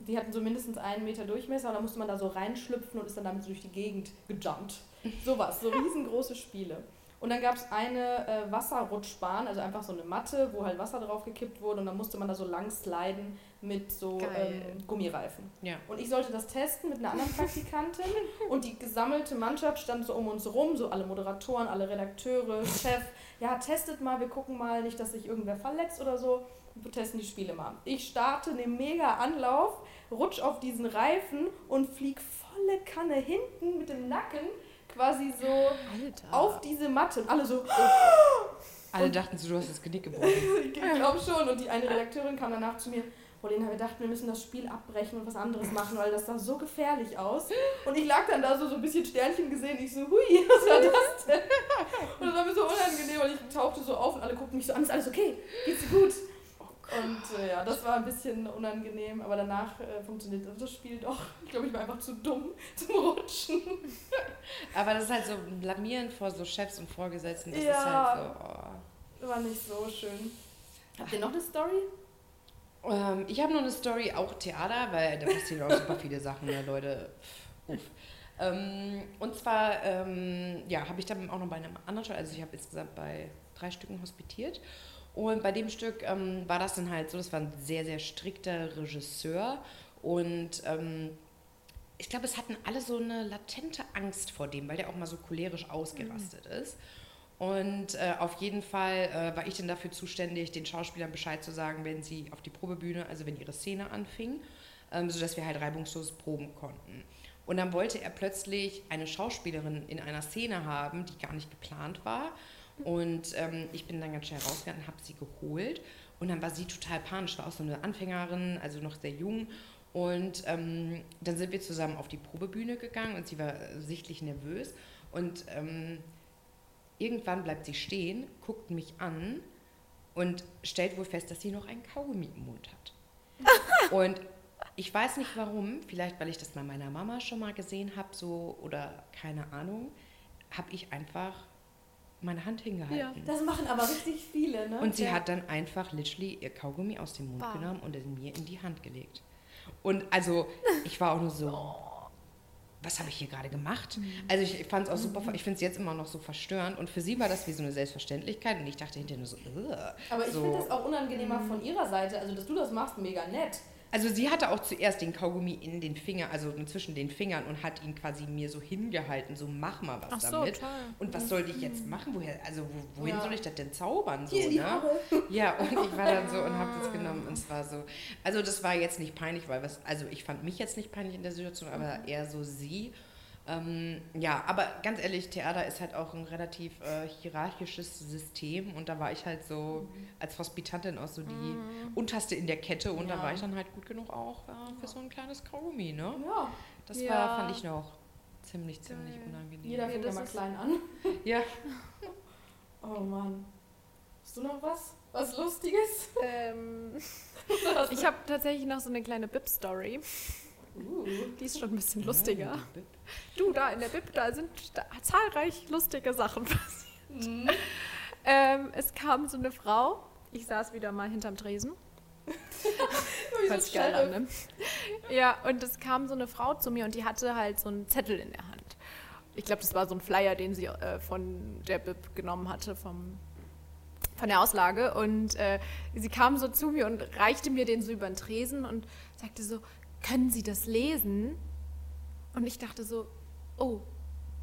die hatten so mindestens einen Meter Durchmesser und da musste man da so reinschlüpfen und ist dann damit so durch die Gegend gejumpt. Sowas, so riesengroße Spiele. Und dann gab es eine äh, Wasserrutschbahn, also einfach so eine Matte, wo halt Wasser drauf gekippt wurde und dann musste man da so lang sliden mit so ähm, Gummireifen. Ja. Und ich sollte das testen mit einer anderen Praktikantin <laughs> und die gesammelte Mannschaft stand so um uns rum, so alle Moderatoren, alle Redakteure, Chef. Ja, testet mal, wir gucken mal nicht, dass sich irgendwer verletzt oder so. Wir testen die Spiele mal. Ich starte einen mega Anlauf, rutsch auf diesen Reifen und flieg volle Kanne hinten mit dem Nacken quasi so Alter. auf diese Matte. Und alle so, Alle dachten so, du hast das Genick gebrochen. <laughs> ich glaube schon. Und die eine Redakteurin kam danach zu mir. Paulina, wir dachten, wir müssen das Spiel abbrechen und was anderes machen, weil das sah so gefährlich aus. Und ich lag dann da so, so ein bisschen Sternchen gesehen. Ich so, hui, <laughs> was war das denn? Und das war mir so unangenehm, weil ich tauchte so auf und alle guckten mich so an. Ist alles okay? Geht's dir gut? Und äh, ja, das war ein bisschen unangenehm, aber danach äh, funktioniert das Spiel doch. Ich glaube, ich war einfach zu dumm zum Rutschen. <laughs> Aber das ist halt so ein Blamieren vor so Chefs und Vorgesetzten. Das Ja. ist halt so. Oh. War nicht so schön. Habt ihr noch eine Story? Ähm, ich habe noch eine Story, auch Theater, weil da passieren auch super viele Sachen, ne, Leute. Uff. Ähm, und zwar, ähm, ja, habe ich dann auch noch bei einem anderen Stück, also ich habe insgesamt bei drei Stücken hospitiert. Und bei dem Stück ähm, war das dann halt so, das war ein sehr, sehr strikter Regisseur. Und ähm, ich glaube, es hatten alle so eine latente Angst vor dem, weil der auch mal so cholerisch ausgerastet ist. Und äh, auf jeden Fall äh, war ich dann dafür zuständig, den Schauspielern Bescheid zu sagen, wenn sie auf die Probebühne, also wenn ihre Szene anfing, ähm, sodass wir halt reibungslos proben konnten. Und dann wollte er plötzlich eine Schauspielerin in einer Szene haben, die gar nicht geplant war. Und ähm, ich bin dann ganz schnell rausgegangen und habe sie geholt. Und dann war sie total panisch, war auch so eine Anfängerin, also noch sehr jung. Und ähm, dann sind wir zusammen auf die Probebühne gegangen und sie war äh, sichtlich nervös. Und ähm, irgendwann bleibt sie stehen, guckt mich an und stellt wohl fest, dass sie noch einen Kaugummi im Mund hat. <laughs> und ich weiß nicht warum, vielleicht weil ich das bei meiner Mama schon mal gesehen habe, so oder keine Ahnung, habe ich einfach meine Hand hingehalten. Das machen aber richtig viele, ne? Und sie Ja. hat dann einfach literally ihr Kaugummi aus dem Mund Bah. genommen und es mir in die Hand gelegt. Und also, ich war auch nur so, was habe ich hier gerade gemacht? Also ich fand es auch super, ich finde es jetzt immer noch so verstörend. Und für sie war das wie so eine Selbstverständlichkeit. Und ich dachte hinterher nur so, "Ugh." Aber ich so. finde das auch unangenehmer von ihrer Seite. Also, dass du das machst, mega nett. Also sie hatte auch zuerst den Kaugummi in den Finger, also zwischen den Fingern und hat ihn quasi mir so hingehalten, so mach mal was so, damit. toll. Und was sollte ich jetzt machen? Woher, also wo, wohin Ja. soll ich das denn zaubern? So, ne? Ja, und ich war dann so und habe das genommen <laughs> und es war so. Also das war jetzt nicht peinlich, weil was, also ich fand mich jetzt nicht peinlich in der Situation, aber eher so sie. Ähm, ja, aber ganz ehrlich, Theater ist halt auch ein relativ äh, hierarchisches System und da war ich halt so als Hospitantin auch so die unterste in der Kette und da Ja. war ich dann halt gut genug auch äh, für so ein kleines Kaugummi, ne? Ja, Das Ja. war, fand ich noch ziemlich, ziemlich Geil. unangenehm. jeder fängt ja das mal ist- klein an. <laughs> Ja, <laughs> Oh Mann. Hast du noch was? Was Lustiges? Ähm, <laughs> ich habe tatsächlich noch so eine kleine Bib-Story. Uh. Die ist schon ein bisschen lustiger. Oh, Du, da in der Bib, da sind da zahlreich lustige Sachen <laughs> passiert. Mhm. Ähm, es kam so eine Frau, ich saß wieder mal hinterm Tresen. <laughs> Hört sich geil an, ne? Ja, und es kam so eine Frau zu mir und die hatte halt so einen Zettel in der Hand. Ich glaube, das war so ein Flyer, den sie äh, von der Bib genommen hatte, vom, von der Auslage. Und äh, sie kam so zu mir und reichte mir den so über den Tresen und sagte so, können Sie das lesen? Und ich dachte so, oh,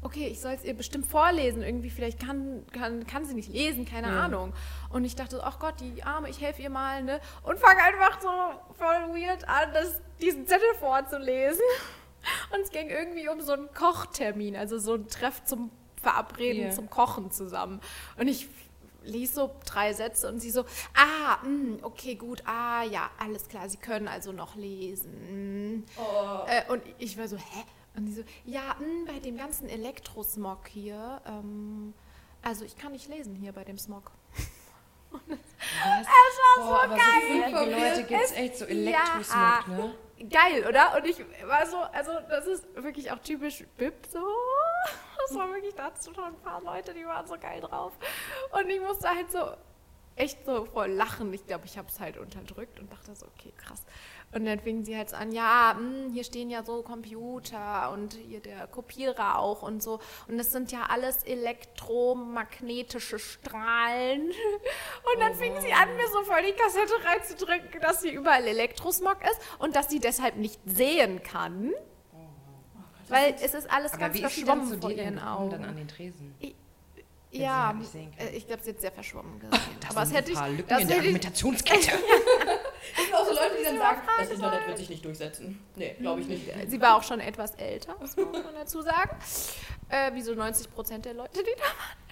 okay, ich soll es ihr bestimmt vorlesen. Irgendwie, vielleicht kann, kann, kann sie nicht lesen, keine Ja. Ahnung. Und ich dachte, so, ach Gott, die Arme, ich helfe ihr mal, ne? Und fange einfach so voll weird an, das, diesen Zettel vorzulesen. Und es ging irgendwie um so einen Kochtermin, also so ein Treff zum Verabreden, Ja. zum Kochen zusammen. Und ich lies so drei Sätze und sie so, ah, mm, okay, gut, ah, ja, alles klar, sie können also noch lesen. Oh. Äh, und ich war so, hä? Und die so, ja, mh, bei dem ganzen Elektrosmog hier, ähm, also ich kann nicht lesen hier bei dem Smog. <laughs> Was? Es war Oh, aber so geil. viele Leute gibt es echt so ja. Elektrosmog, ne? Geil, oder? Und ich war so, also das ist wirklich auch typisch Bib so. Das war wirklich, da hattest du schon ein paar Leute, die waren so geil drauf. Und ich musste halt so echt so vor Lachen. Ich glaube, ich habe es halt unterdrückt und dachte so, okay, krass. Und dann fingen sie halt an, ja, mh, hier stehen ja so Computer und hier der Kopierer auch und so. Und das sind ja alles elektromagnetische Strahlen. <laughs> Und dann Oh fingen sie an, mir so voll die Kassette reinzudrücken, dass hier überall Elektrosmog ist und dass sie deshalb nicht sehen kann. Weil es ist alles ganz ist sie verschwommen zu vor ihren gekommen, dann Augen. an den Tresen? Ich- sie Ja, äh, ich glaube, sie hat sehr verschwommen gesehen. Das Aber es hätte ein ich, paar Lücken das in der hätte ich, Argumentationskette. <laughs> <laughs> Es gibt auch so Leute, die dann sagen, das Internet wird sich nicht durchsetzen. Nee, glaube ich nicht. sie war auch schon etwas älter, muss man dazu sagen. Äh, wie so 90 Prozent der Leute, die da waren.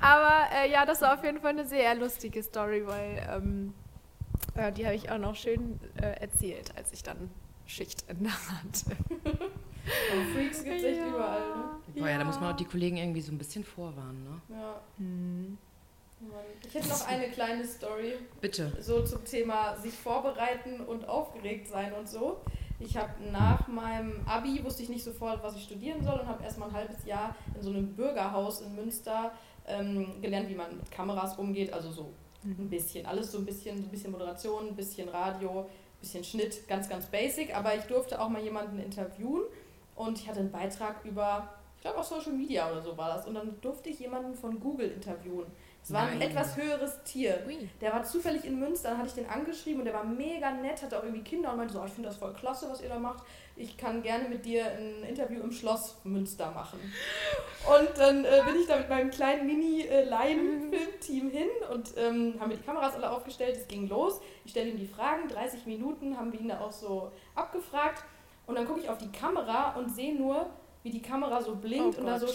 Aber äh, ja, das war auf jeden Fall eine sehr lustige Story, weil ähm, äh, die habe ich auch noch schön äh, erzählt, als ich dann Schichtende hatte. Und <laughs> Freaks gibt es echt überall, ne? Boah, ja, da muss man auch die Kollegen irgendwie so ein bisschen vorwarnen, ne? Ja. Hm. Ich hätte noch eine kleine Story, Bitte. so zum Thema sich vorbereiten und aufgeregt sein und so. Ich habe nach meinem Abi, wusste ich nicht sofort, was ich studieren soll und habe erstmal ein halbes Jahr in so einem Bürgerhaus in Münster ähm, gelernt, wie man mit Kameras umgeht, also so ein bisschen, alles so ein bisschen, so ein bisschen Moderation, ein bisschen Radio, ein bisschen Schnitt, ganz, ganz basic, aber ich durfte auch mal jemanden interviewen und ich hatte einen Beitrag über, ich glaube auch Social Media oder so war das und dann durfte ich jemanden von Google interviewen. Es war ein etwas höheres Tier. Der war zufällig in Münster, dann hatte ich den angeschrieben und der war mega nett, hatte auch irgendwie Kinder und meinte so, "Oh, ich finde das voll klasse, was ihr da macht. Ich kann gerne mit dir ein Interview im Schloss Münster machen. Und dann äh, bin ich da mit meinem kleinen Mini-Laien-Filmteam hin und ähm, haben wir die Kameras alle aufgestellt, es ging los. Ich stelle ihm die Fragen, 30 Minuten haben wir ihn da auch so abgefragt. Und dann gucke ich auf die Kamera und sehe nur, wie die Kamera so blinkt Oh und da so Gott.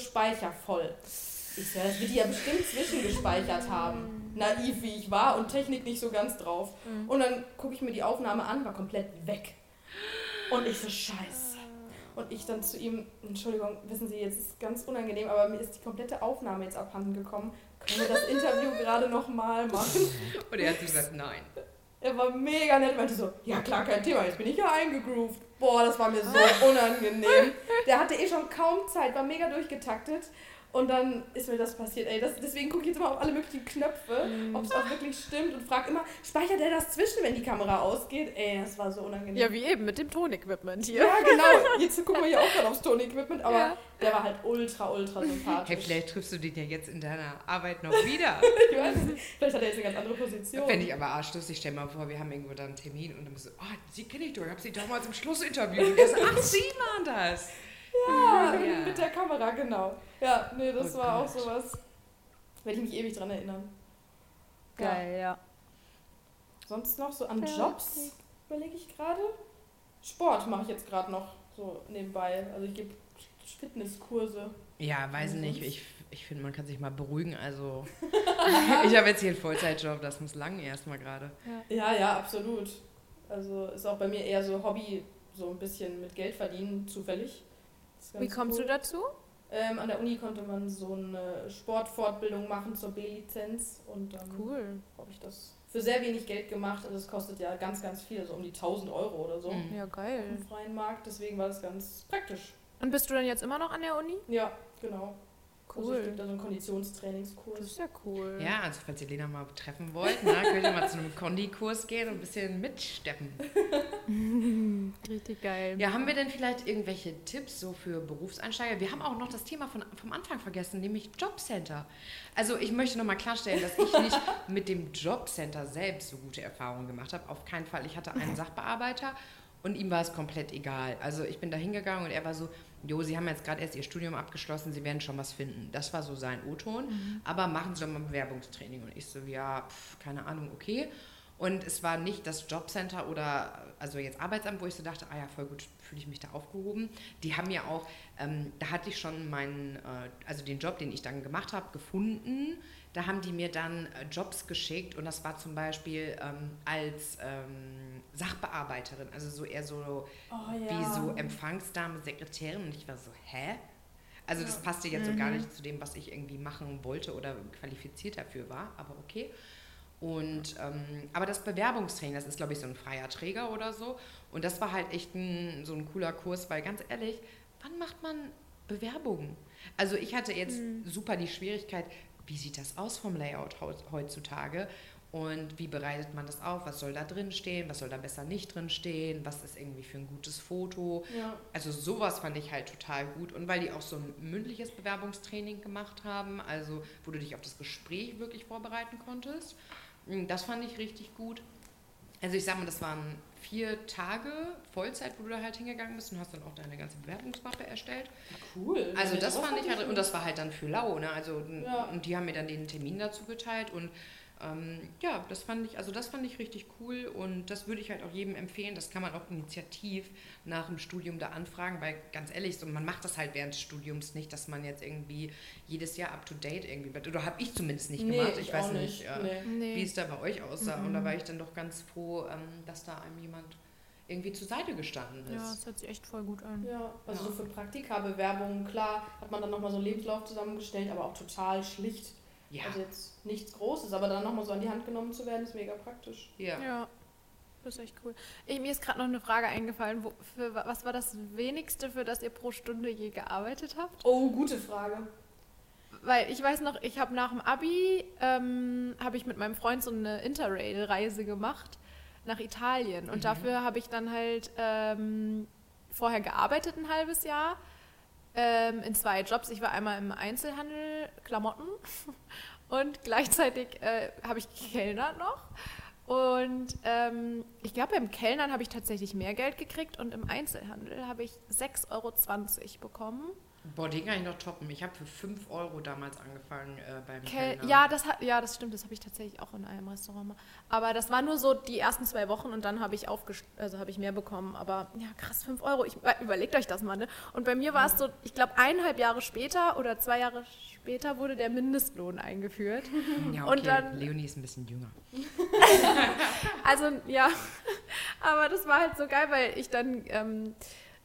Ich so, das wird die ja bestimmt zwischengespeichert haben. Naiv wie ich war und Technik nicht so ganz drauf. Mhm. Und dann gucke ich mir die Aufnahme an, war komplett weg. Und ich so, scheiße. Und ich dann zu ihm, Entschuldigung, wissen Sie, jetzt ist es ganz unangenehm, aber mir ist die komplette Aufnahme jetzt abhanden gekommen. Können wir das Interview <laughs> gerade nochmal machen? Und er hat gesagt, nein. Er war mega nett, meinte so, ja klar, kein Thema, jetzt bin ich ja eingegroovt. Boah, das war mir so <laughs> unangenehm. Der hatte eh schon kaum Zeit, war mega durchgetaktet. Und dann ist mir das passiert, ey. Das, deswegen gucke ich jetzt immer auf alle möglichen Knöpfe, ob es auch wirklich stimmt und frage immer, speichert der das zwischen, wenn die Kamera ausgeht? Ey, das war so unangenehm. Ja, wie eben mit dem Tonequipment hier. Ja, genau. <laughs> Jetzt gucken wir hier auch gerade aufs Tony-Equipment, aber Ja. der war halt ultra, ultra <laughs> sympathisch. Hey, vielleicht triffst du den ja jetzt in deiner Arbeit noch <laughs> wieder. Ich weiß nicht. Vielleicht hat er jetzt eine ganz andere Position. Fände ich aber arschlustig. Stell mal vor, wir haben irgendwo dann einen Termin und dann bist du, oh, sie kenne ich doch, ich habe sie damals im Schluss interviewt. Und er so, ach, sie waren das. Ja, Ja. <laughs> mit der Kamera, genau. Ja, nee, das Oh war auch Gott. sowas. Werde ich mich ewig dran erinnern. Geil, ja. Sonst noch so an Perfekt. Jobs überlege ich gerade. Sport mache ich jetzt gerade noch so nebenbei. Also ich gebe Fitnesskurse. Ja, weiß Und nicht. sonst? Ich, ich finde, man kann sich mal beruhigen. Also, <laughs> ich habe jetzt hier einen Vollzeitjob, das muss lang erstmal gerade. Ja, ja, absolut. Also ist auch bei mir eher so Hobby, so ein bisschen mit Geld verdienen, zufällig. Wie kommst cool. du dazu? Ähm, an der Uni konnte man so eine Sportfortbildung machen zur B-Lizenz und dann Cool. habe ich das für sehr wenig Geld gemacht. Also es kostet ja ganz, ganz viel, so um die 1000 Euro oder so Mhm. Ja, geil. im freien Markt. Deswegen war das ganz praktisch. Und bist du dann jetzt immer noch an der Uni? Ja, genau. Also es Cool. gibt da so einen Das Konditionstrainingskurs. ist ja cool. Ja, also falls ihr Lena mal treffen wollt, ne, könnt ihr mal zu einem Kondi-Kurs gehen und ein bisschen mitsteppen. <laughs> Richtig geil. Ja, haben wir denn vielleicht irgendwelche Tipps so für Berufseinsteiger? Wir haben auch noch das Thema von, vom Anfang vergessen, nämlich Jobcenter. Also ich möchte nochmal klarstellen, dass ich nicht <laughs> mit dem Jobcenter selbst so gute Erfahrungen gemacht habe. Auf keinen Fall. Ich hatte einen <laughs> Sachbearbeiter und ihm war es komplett egal. Also ich bin da hingegangen und er war so, Jo, Sie haben jetzt gerade erst Ihr Studium abgeschlossen, Sie werden schon was finden. Das war so sein O-Ton. Aber machen Sie doch mal ein Bewerbungstraining. Und ich so, ja, pf, keine Ahnung, okay. Und es war nicht das Jobcenter oder also jetzt Arbeitsamt, wo ich so dachte, ah ja, voll gut, fühle ich mich da aufgehoben. Die haben ja auch, ähm, da hatte ich schon meinen, äh, also den Job, den ich dann gemacht habe, gefunden. Da haben die mir dann äh, Jobs geschickt und das war zum Beispiel ähm, als ähm, Sachbearbeiterin, also so eher so Oh wie so Empfangsdame, Sekretärin und ich war so, hä? Also das Ja. passte jetzt so gar Mhm. nicht zu dem, was ich irgendwie machen wollte oder qualifiziert dafür war, aber okay. Und ähm, aber das Bewerbungstraining, das ist glaube ich so ein freier Träger oder so. Und das war halt echt ein, so ein cooler Kurs, weil ganz ehrlich, wann macht man Bewerbungen? Also ich hatte jetzt Mhm. super die Schwierigkeit, wie sieht das aus vom Layout heutzutage? und wie bereitet man das auf, was soll da drin stehen, was soll da besser nicht drin stehen, was ist irgendwie für ein gutes Foto. Ja. Also sowas fand ich halt total gut und weil die auch so ein mündliches Bewerbungstraining gemacht haben, also wo du dich auf das Gespräch wirklich vorbereiten konntest, das fand ich richtig gut. Also ich sag mal, das waren vier Tage Vollzeit, wo du da halt hingegangen bist und hast dann auch deine ganze Bewerbungsmappe erstellt. Cool. Also das fand ich halt, und das war halt dann für lau, ne? Also Ja. und die haben mir dann den Termin dazu geteilt und ähm, ja, das fand ich, also das fand ich richtig cool und das würde ich halt auch jedem empfehlen. Das kann man auch initiativ nach dem Studium da anfragen, weil ganz ehrlich, so, man macht das halt während des Studiums nicht, dass man jetzt irgendwie jedes Jahr up to date irgendwie wird. Oder habe ich zumindest nicht nee, gemacht. ich, Ich, weiß auch nicht, nicht. äh, nee. Wie es da bei euch aussah. Und da Mhm. war ich dann doch ganz froh, ähm, dass da einem jemand irgendwie zur Seite gestanden Ja, ist. das hört sich echt voll gut an. Ja, also Ja. so für Praktika-Bewerbungen, klar, hat man dann nochmal so einen Lebenslauf zusammengestellt, aber auch total schlicht. Ja, Also jetzt nichts Großes, aber dann nochmal so an die Hand genommen zu werden, ist mega praktisch. ja. Ja, das ist echt cool. Ich, mir ist gerade noch eine Frage eingefallen. Wo, für, wa- was war das wenigste, für das ihr pro Stunde je gearbeitet habt? Oh, gute Frage. Weil ich weiß noch, ich habe nach dem Abi, ähm, habe ich mit meinem Freund so eine Interrail-Reise gemacht nach Italien. Und Mhm. dafür habe ich dann halt ähm, vorher gearbeitet ein halbes Jahr ähm, in zwei Jobs. Ich war einmal im Einzelhandel, Klamotten <laughs> und gleichzeitig äh, habe ich gekellnert noch. Und ähm, ich glaube, beim Kellnern habe ich tatsächlich mehr Geld gekriegt und im Einzelhandel habe ich 6,20 Euro bekommen. Boah, den kann ich noch toppen. Ich habe für 5 Euro damals angefangen äh, beim Kel Kellnern. ja, das hat, ja, das stimmt, das habe ich tatsächlich auch in einem Restaurant mal. Aber das war nur so die ersten zwei Wochen und dann habe ich also habe ich mehr bekommen. Aber ja, krass, 5 Euro. Ich, äh, überlegt euch das mal, ne? Und bei mir war es so, ich glaube, eineinhalb Jahre später oder zwei Jahre später wurde der Mindestlohn eingeführt. <laughs> Ja, Und okay, dann- Leonie ist ein bisschen jünger. <laughs> Also ja, <laughs> aber das war halt so geil, weil ich dann ähm,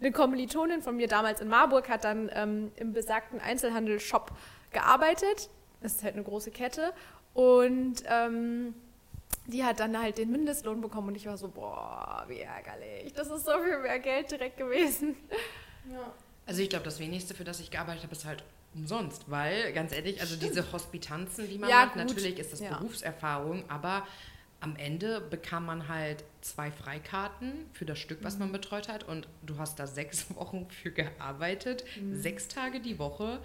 eine Kommilitonin von mir damals in Marburg hat dann ähm, im besagten Einzelhandel-Shop gearbeitet. Das ist halt eine große Kette und ähm, die hat dann halt den Mindestlohn bekommen und ich war so, boah, wie ärgerlich. Das ist so viel mehr Geld direkt gewesen. Ja. Also ich glaube, das wenigste, für das ich gearbeitet habe, ist halt umsonst, weil ganz ehrlich, also diese Hospitanzen, die man Ja, macht, gut. natürlich ist das Ja. Berufserfahrung, aber am Ende bekam man halt zwei Freikarten für das Stück, was Mhm. man betreut hat und du hast da sechs <laughs> Wochen für gearbeitet, Mhm. sechs Tage die Woche,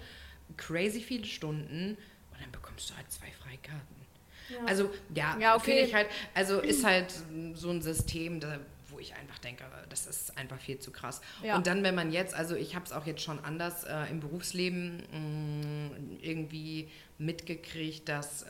crazy viele Stunden und dann bekommst du halt zwei Freikarten. Ja. Also ja, Ja, okay. finde ich halt, also ist halt so ein System, da, wo ich einfach denke, das ist einfach viel zu krass. Ja. Und dann, wenn man jetzt, also ich habe es auch jetzt schon anders äh, im Berufsleben mh, irgendwie mitgekriegt, dass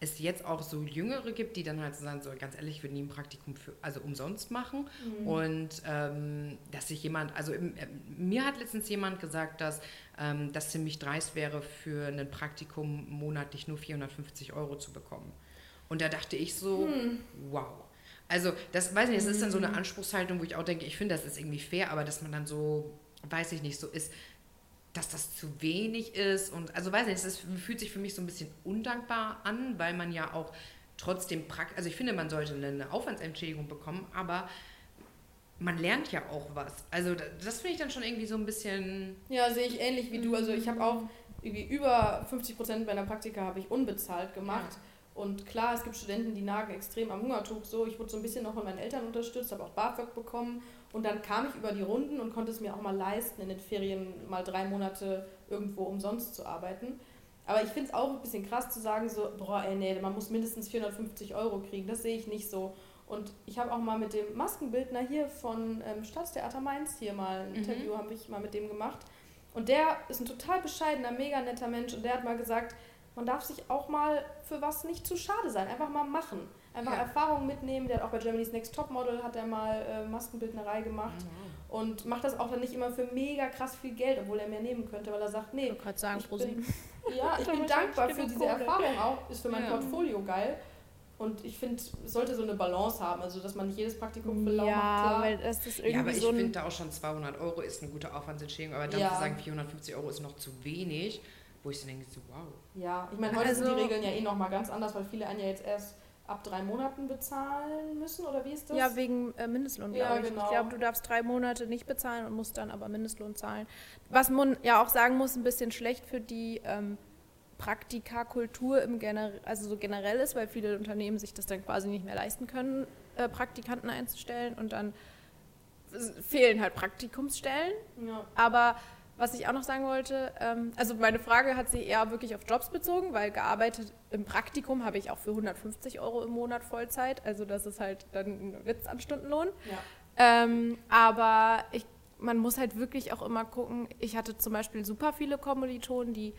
es jetzt auch so Jüngere gibt, die dann halt so sagen, so ganz ehrlich, ich würde nie ein Praktikum für, also umsonst machen. Mhm. Und ähm, dass sich jemand, also im, äh, mir hat letztens jemand gesagt, dass ähm, das ziemlich dreist wäre, für ein Praktikum monatlich nur 450 Euro zu bekommen. Und da dachte ich so, Hm. wow. Also, das weiß ich nicht, das ist dann so eine Anspruchshaltung, wo ich auch denke, ich finde, das ist irgendwie fair, aber dass man dann so, weiß ich nicht, so ist, dass das zu wenig ist und also weiß ich nicht, es ist, fühlt sich für mich so ein bisschen undankbar an, weil man ja auch trotzdem praktisch, also ich finde, man sollte eine Aufwandsentschädigung bekommen, aber man lernt ja auch was. Also da- das finde ich dann schon irgendwie so ein bisschen, Ja, sehe ich ähnlich wie du. Also ich habe auch irgendwie über 50 Prozent meiner Praktika habe ich unbezahlt gemacht. Und klar, es gibt Studenten, die nagen extrem am Hungertuch. So, ich wurde so ein bisschen noch von meinen Eltern unterstützt, habe auch BAföG bekommen. Und dann kam ich über die Runden und konnte es mir auch mal leisten, in den Ferien mal drei Monate irgendwo umsonst zu arbeiten. Aber ich finde es auch ein bisschen krass zu sagen, so, boah, ey, nee, man muss mindestens 450 Euro kriegen. Das sehe ich nicht so. Und ich habe auch mal mit dem Maskenbildner hier von ähm, Staatstheater Mainz hier mal ein Mhm. Interview, habe ich mal mit dem gemacht. Und der ist ein total bescheidener, mega netter Mensch. Und der hat mal gesagt, man darf sich auch mal für was nicht zu schade sein. Einfach mal machen. Einfach Ja. Erfahrungen mitnehmen. Der hat auch bei Germany's Next Topmodel hat er mal äh, Maskenbildnerei gemacht. Und macht das auch dann nicht immer für mega krass viel Geld, obwohl er mehr nehmen könnte, weil er sagt, Ich nee, wollte gerade sagen, ich pro bin, ja, ich <laughs> bin ich dankbar für diese Kohle. Erfahrung auch. Ist für mein Ja. Portfolio geil. Und ich finde, es sollte so eine Balance haben. Also, dass man nicht jedes Praktikum für lau Ja, macht, klar. weil das ist irgendwie ja, aber ich so finde da auch schon 200 Euro ist eine gute Aufwandsentschädigung, aber dann Ja. zu sagen, 450 Euro ist noch zu wenig, wo ich so denke, so wow. Ja, ich meine, heute sind Also- die Regeln ja eh nochmal ganz anders, weil viele einen ja jetzt erst ab drei Monaten bezahlen müssen, oder wie ist das? Ja, wegen äh, Mindestlohn, Ja, glaube ich. genau. Ich glaube, du darfst drei Monate nicht bezahlen und musst dann aber Mindestlohn zahlen. Was man ja auch sagen muss, ein bisschen schlecht für die ähm, Praktikakultur im Gener also so generell ist, weil viele Unternehmen sich das dann quasi nicht mehr leisten können, äh, Praktikanten einzustellen und dann fehlen halt Praktikumsstellen. Ja. Aber was ich auch noch sagen wollte, ähm, also meine Frage hat sich eher wirklich auf Jobs bezogen, weil gearbeitet im Praktikum habe ich auch für 150 Euro im Monat Vollzeit. Also das ist halt dann ein Witz an Stundenlohn. Ja. Ähm, aber ich, man muss halt wirklich auch immer gucken. Ich hatte zum Beispiel super viele Kommilitonen, die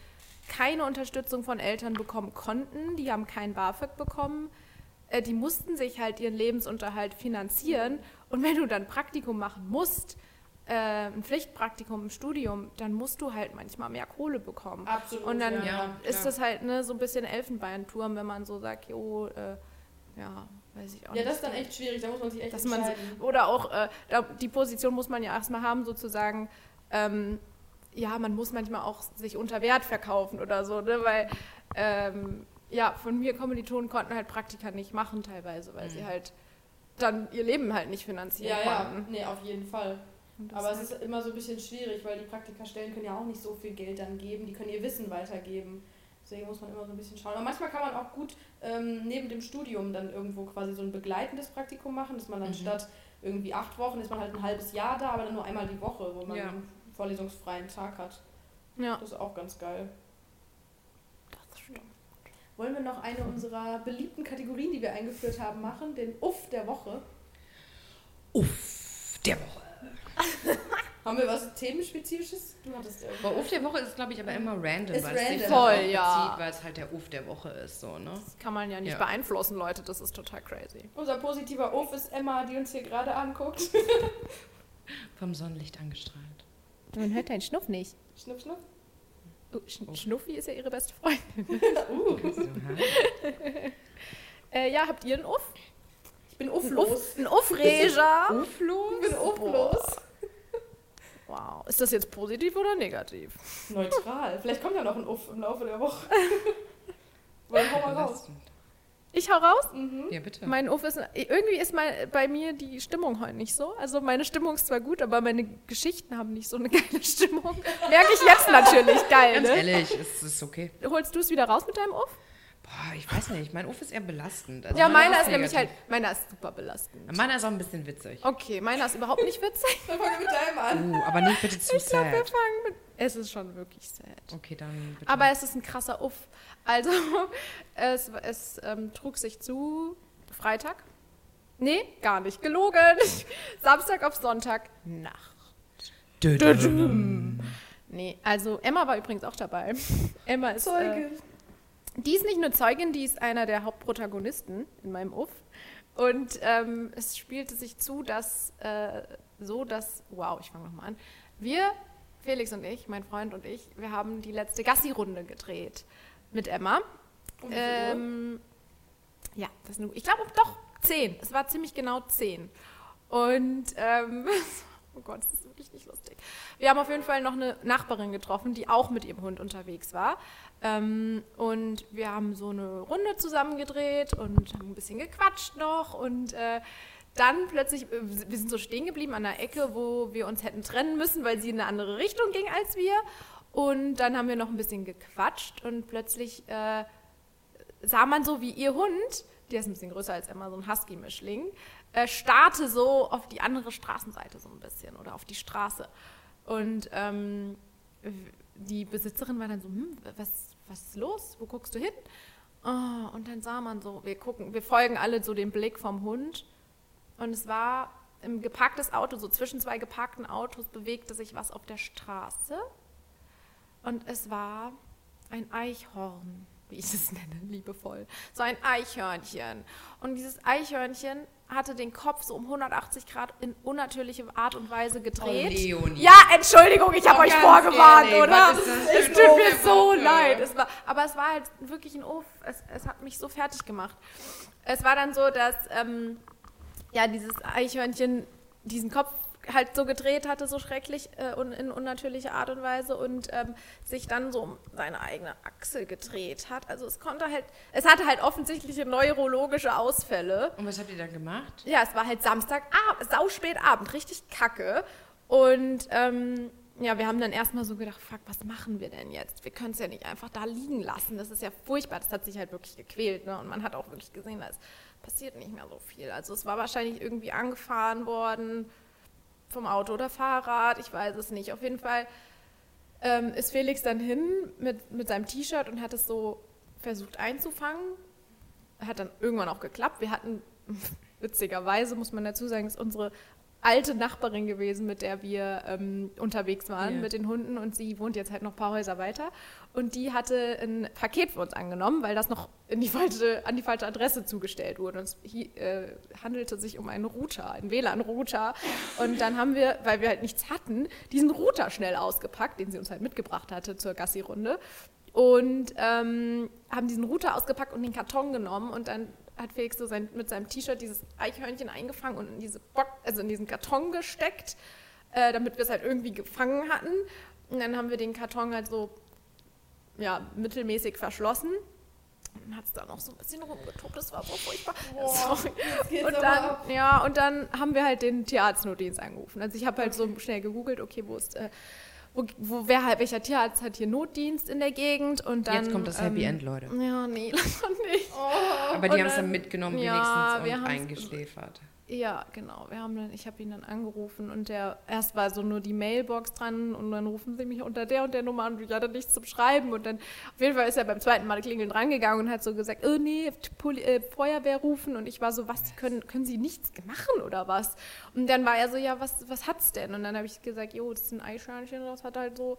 keine Unterstützung von Eltern bekommen konnten. Die haben kein BAföG bekommen. Äh, die mussten sich halt ihren Lebensunterhalt finanzieren. Und wenn du dann Praktikum machen musst, äh, ein Pflichtpraktikum im Studium, dann musst du halt manchmal mehr Kohle bekommen. Absolut. Und dann ja, Ja, ist klar. das halt ne, so ein bisschen Elfenbeinturm, wenn man so sagt, jo, äh, ja, weiß ich auch Ja, nicht. das ist dann echt schwierig, da muss man sich echt Dass man entscheiden. Oder auch, äh, die Position muss man ja erstmal haben, sozusagen, ähm, ja, man muss manchmal auch sich unter Wert verkaufen oder so, ne? weil, ähm, ja, von mir Kommilitonen konnten halt Praktika nicht machen teilweise, weil sie Mhm. halt dann ihr Leben halt nicht finanzieren ja, ja, konnten. nee, auf jeden Fall. Aber es ist immer so ein bisschen schwierig, weil die Praktikastellen können ja auch nicht so viel Geld dann geben, die können ihr Wissen weitergeben. Deswegen muss man immer so ein bisschen schauen. Aber manchmal kann man auch gut ähm, neben dem Studium dann irgendwo quasi so ein begleitendes Praktikum machen, dass man dann Mhm. statt irgendwie acht Wochen ist man halt ein halbes Jahr da, aber dann nur einmal die Woche, wo man Ja. einen vorlesungsfreien Tag hat. ja, Das ist auch ganz geil. das stimmt. Wollen wir noch eine unserer beliebten Kategorien, die wir eingeführt haben, machen? Den Uff der Woche. Uff, der Woche. <laughs> Haben wir was Themenspezifisches? Du hattest irgendwas. Aber Uff der Woche ist, glaube ich, aber immer random, Ist weil es sich Voll, ja. bezieht, weil es halt der Uff der Woche ist, so, ne? Das kann man ja nicht Ja. beeinflussen, Leute, das ist total crazy. Unser positiver Uff ist Emma, die uns hier gerade anguckt. <laughs> Vom Sonnenlicht angestrahlt. Man hört deinen Schnuff nicht. Schnupp, schnupp. Oh, Sch Schnuffi ist ja ihre beste Freundin. <laughs> Uh, So, ha? Äh, ja, habt ihr einen Uff? ich bin Ein ufflos. Uff, ein Uffreger? Ufflos? Ich bin ufflos. Wow. Ist das jetzt positiv oder negativ? Neutral. Vielleicht kommt ja noch ein Uff im Laufe der Woche. <laughs> Wollen hau mal raus. Ich hau raus. Mhm. Ja, bitte. Mein Uff ist. Irgendwie ist mein, bei mir die Stimmung heute nicht so. Also meine Stimmung ist zwar gut, aber meine Geschichten haben nicht so eine geile Stimmung. Merke ich jetzt natürlich. Geil, Ganz ne? ehrlich, es ist okay. Holst du es wieder raus mit deinem Uff? Boah, ich weiß nicht, mein Uff ist eher belastend. Also ja, meiner ist nämlich halt. Meiner ist super belastend. Meiner ist auch ein bisschen witzig. Okay, meiner ist überhaupt nicht witzig. Dann fangen wir mit deinem an. Uh, aber nicht bitte zu Ich glaube, wir sad. fangen mit. Es ist schon wirklich sad. Okay, dann bitte. Aber es ist ein krasser Uff. Also, <laughs> es, es ähm, trug sich zu Freitag. Nee, gar nicht. Gelogen. <laughs> Samstag auf Sonntag Nacht. Dödüm. Nee, also Emma war übrigens auch dabei. <laughs> Emma ist. Äh, Zeuge. Die ist nicht nur Zeugin, die ist einer der Hauptprotagonisten in meinem Uff. Und ähm, es spielte sich zu, dass äh, so, dass. Wow, ich fange nochmal an. Wir, Felix und ich, mein Freund und ich, wir haben die letzte Gassi-Runde gedreht mit Emma. Um? Ähm, ja, das ist ich glaube doch zehn. Es war ziemlich genau zehn. Und ähm, <laughs> oh Gott, das ist wirklich nicht lustig. Wir haben auf jeden Fall noch eine Nachbarin getroffen, die auch mit ihrem Hund unterwegs war. Ähm, und wir haben so eine Runde zusammen gedreht und haben ein bisschen gequatscht noch und äh, dann plötzlich, äh, wir sind so stehen geblieben an der Ecke, wo wir uns hätten trennen müssen, weil sie in eine andere Richtung ging als wir. Und dann haben wir noch ein bisschen gequatscht und plötzlich äh, sah man so, wie ihr Hund, der ist ein bisschen größer als Emma, so ein Husky-Mischling, äh, starrte so auf die andere Straßenseite so ein bisschen oder auf die Straße. Und ähm, die Besitzerin war dann so, hm, was, was ist los? Wo guckst du hin? Oh, und dann sah man so, wir gucken, wir folgen alle so dem Blick vom Hund. Und es war im geparktes Auto, so zwischen zwei geparkten Autos bewegte sich was auf der Straße. Und es war ein Eichhorn, wie ich es <laughs> nenne, liebevoll. So ein Eichhörnchen. Und dieses Eichhörnchen hatte den Kopf so um 180 Grad in unnatürliche Art und Weise gedreht. Oh, Leonie. Ja, Entschuldigung, ich habe Oh, euch vorgewarnt, ehrlich, oder? Es tut mir so leid. Es war, aber es war halt wirklich ein Uff. Es, es hat mich so fertig gemacht. Es war dann so, dass ähm, ja, dieses Eichhörnchen diesen Kopf halt so gedreht hatte, so schrecklich äh, und in unnatürlicher Art und Weise und ähm, sich dann so um seine eigene Achse gedreht hat. Also es konnte halt, es hatte halt offensichtliche neurologische Ausfälle. Und was habt ihr dann gemacht? Ja, es war halt Samstagabend, sauspät Abend, richtig kacke. Und ähm, ja, wir haben dann erstmal so gedacht, fuck, was machen wir denn jetzt? Wir können es ja nicht einfach da liegen lassen. Das ist ja furchtbar. Das hat sich halt wirklich gequält. Ne? Und man hat auch wirklich gesehen, da passiert nicht mehr so viel. Also es war wahrscheinlich irgendwie angefahren worden vom Auto oder Fahrrad. Ich weiß es nicht. Auf jeden Fall ähm, ist Felix dann hin mit, mit seinem T-Shirt und hat es so versucht einzufangen. Hat dann irgendwann auch geklappt. Wir hatten, <laughs> witzigerweise muss man dazu sagen, ist unsere alte Nachbarin gewesen, mit der wir ähm, unterwegs waren yeah. mit den Hunden und sie wohnt jetzt halt noch ein paar Häuser weiter und die hatte ein Paket für uns angenommen, weil das noch in die falsche, an die falsche Adresse zugestellt wurde. Und es äh, handelte sich um einen Router, einen WLAN-Router und dann haben wir, weil wir halt nichts hatten, diesen Router schnell ausgepackt, den sie uns halt mitgebracht hatte zur Gassi-Runde und ähm, haben diesen Router ausgepackt und den Karton genommen und dann hat Felix so sein, mit seinem T-Shirt dieses Eichhörnchen eingefangen und in, diese Box, also in diesen Karton gesteckt, äh, damit wir es halt irgendwie gefangen hatten. Und dann haben wir den Karton halt so ja, mittelmäßig verschlossen. Und dann hat es da noch so ein bisschen rumgetobt, das war so furchtbar. Boah, <laughs> und dann, ja, und dann haben wir halt den Tierarztnotdienst angerufen. Also ich habe halt so schnell gegoogelt, okay, wo ist äh, wo, wo wer halt, welcher Tierarzt hat hier Notdienst in der Gegend und dann. Jetzt kommt das Happy ähm, End, Leute. Ja, nee, <laughs> das nicht. Oh, Aber die haben es dann mitgenommen, ja, wenigstens und eingeschläfert. Ja, genau. Wir haben dann, ich habe ihn dann angerufen und der erst war so nur die Mailbox dran und dann rufen sie mich unter der und der Nummer an und ich hatte nichts zum Schreiben und dann auf jeden Fall ist er beim zweiten Mal klingeln drangegangen und hat so gesagt, oh nee, Poli äh, Feuerwehr rufen und ich war so, was können können Sie nichts machen oder was? Und dann war er so, ja, was was hat's denn? Und dann habe ich gesagt, jo, das ist ein Eichhörnchen, das hat halt so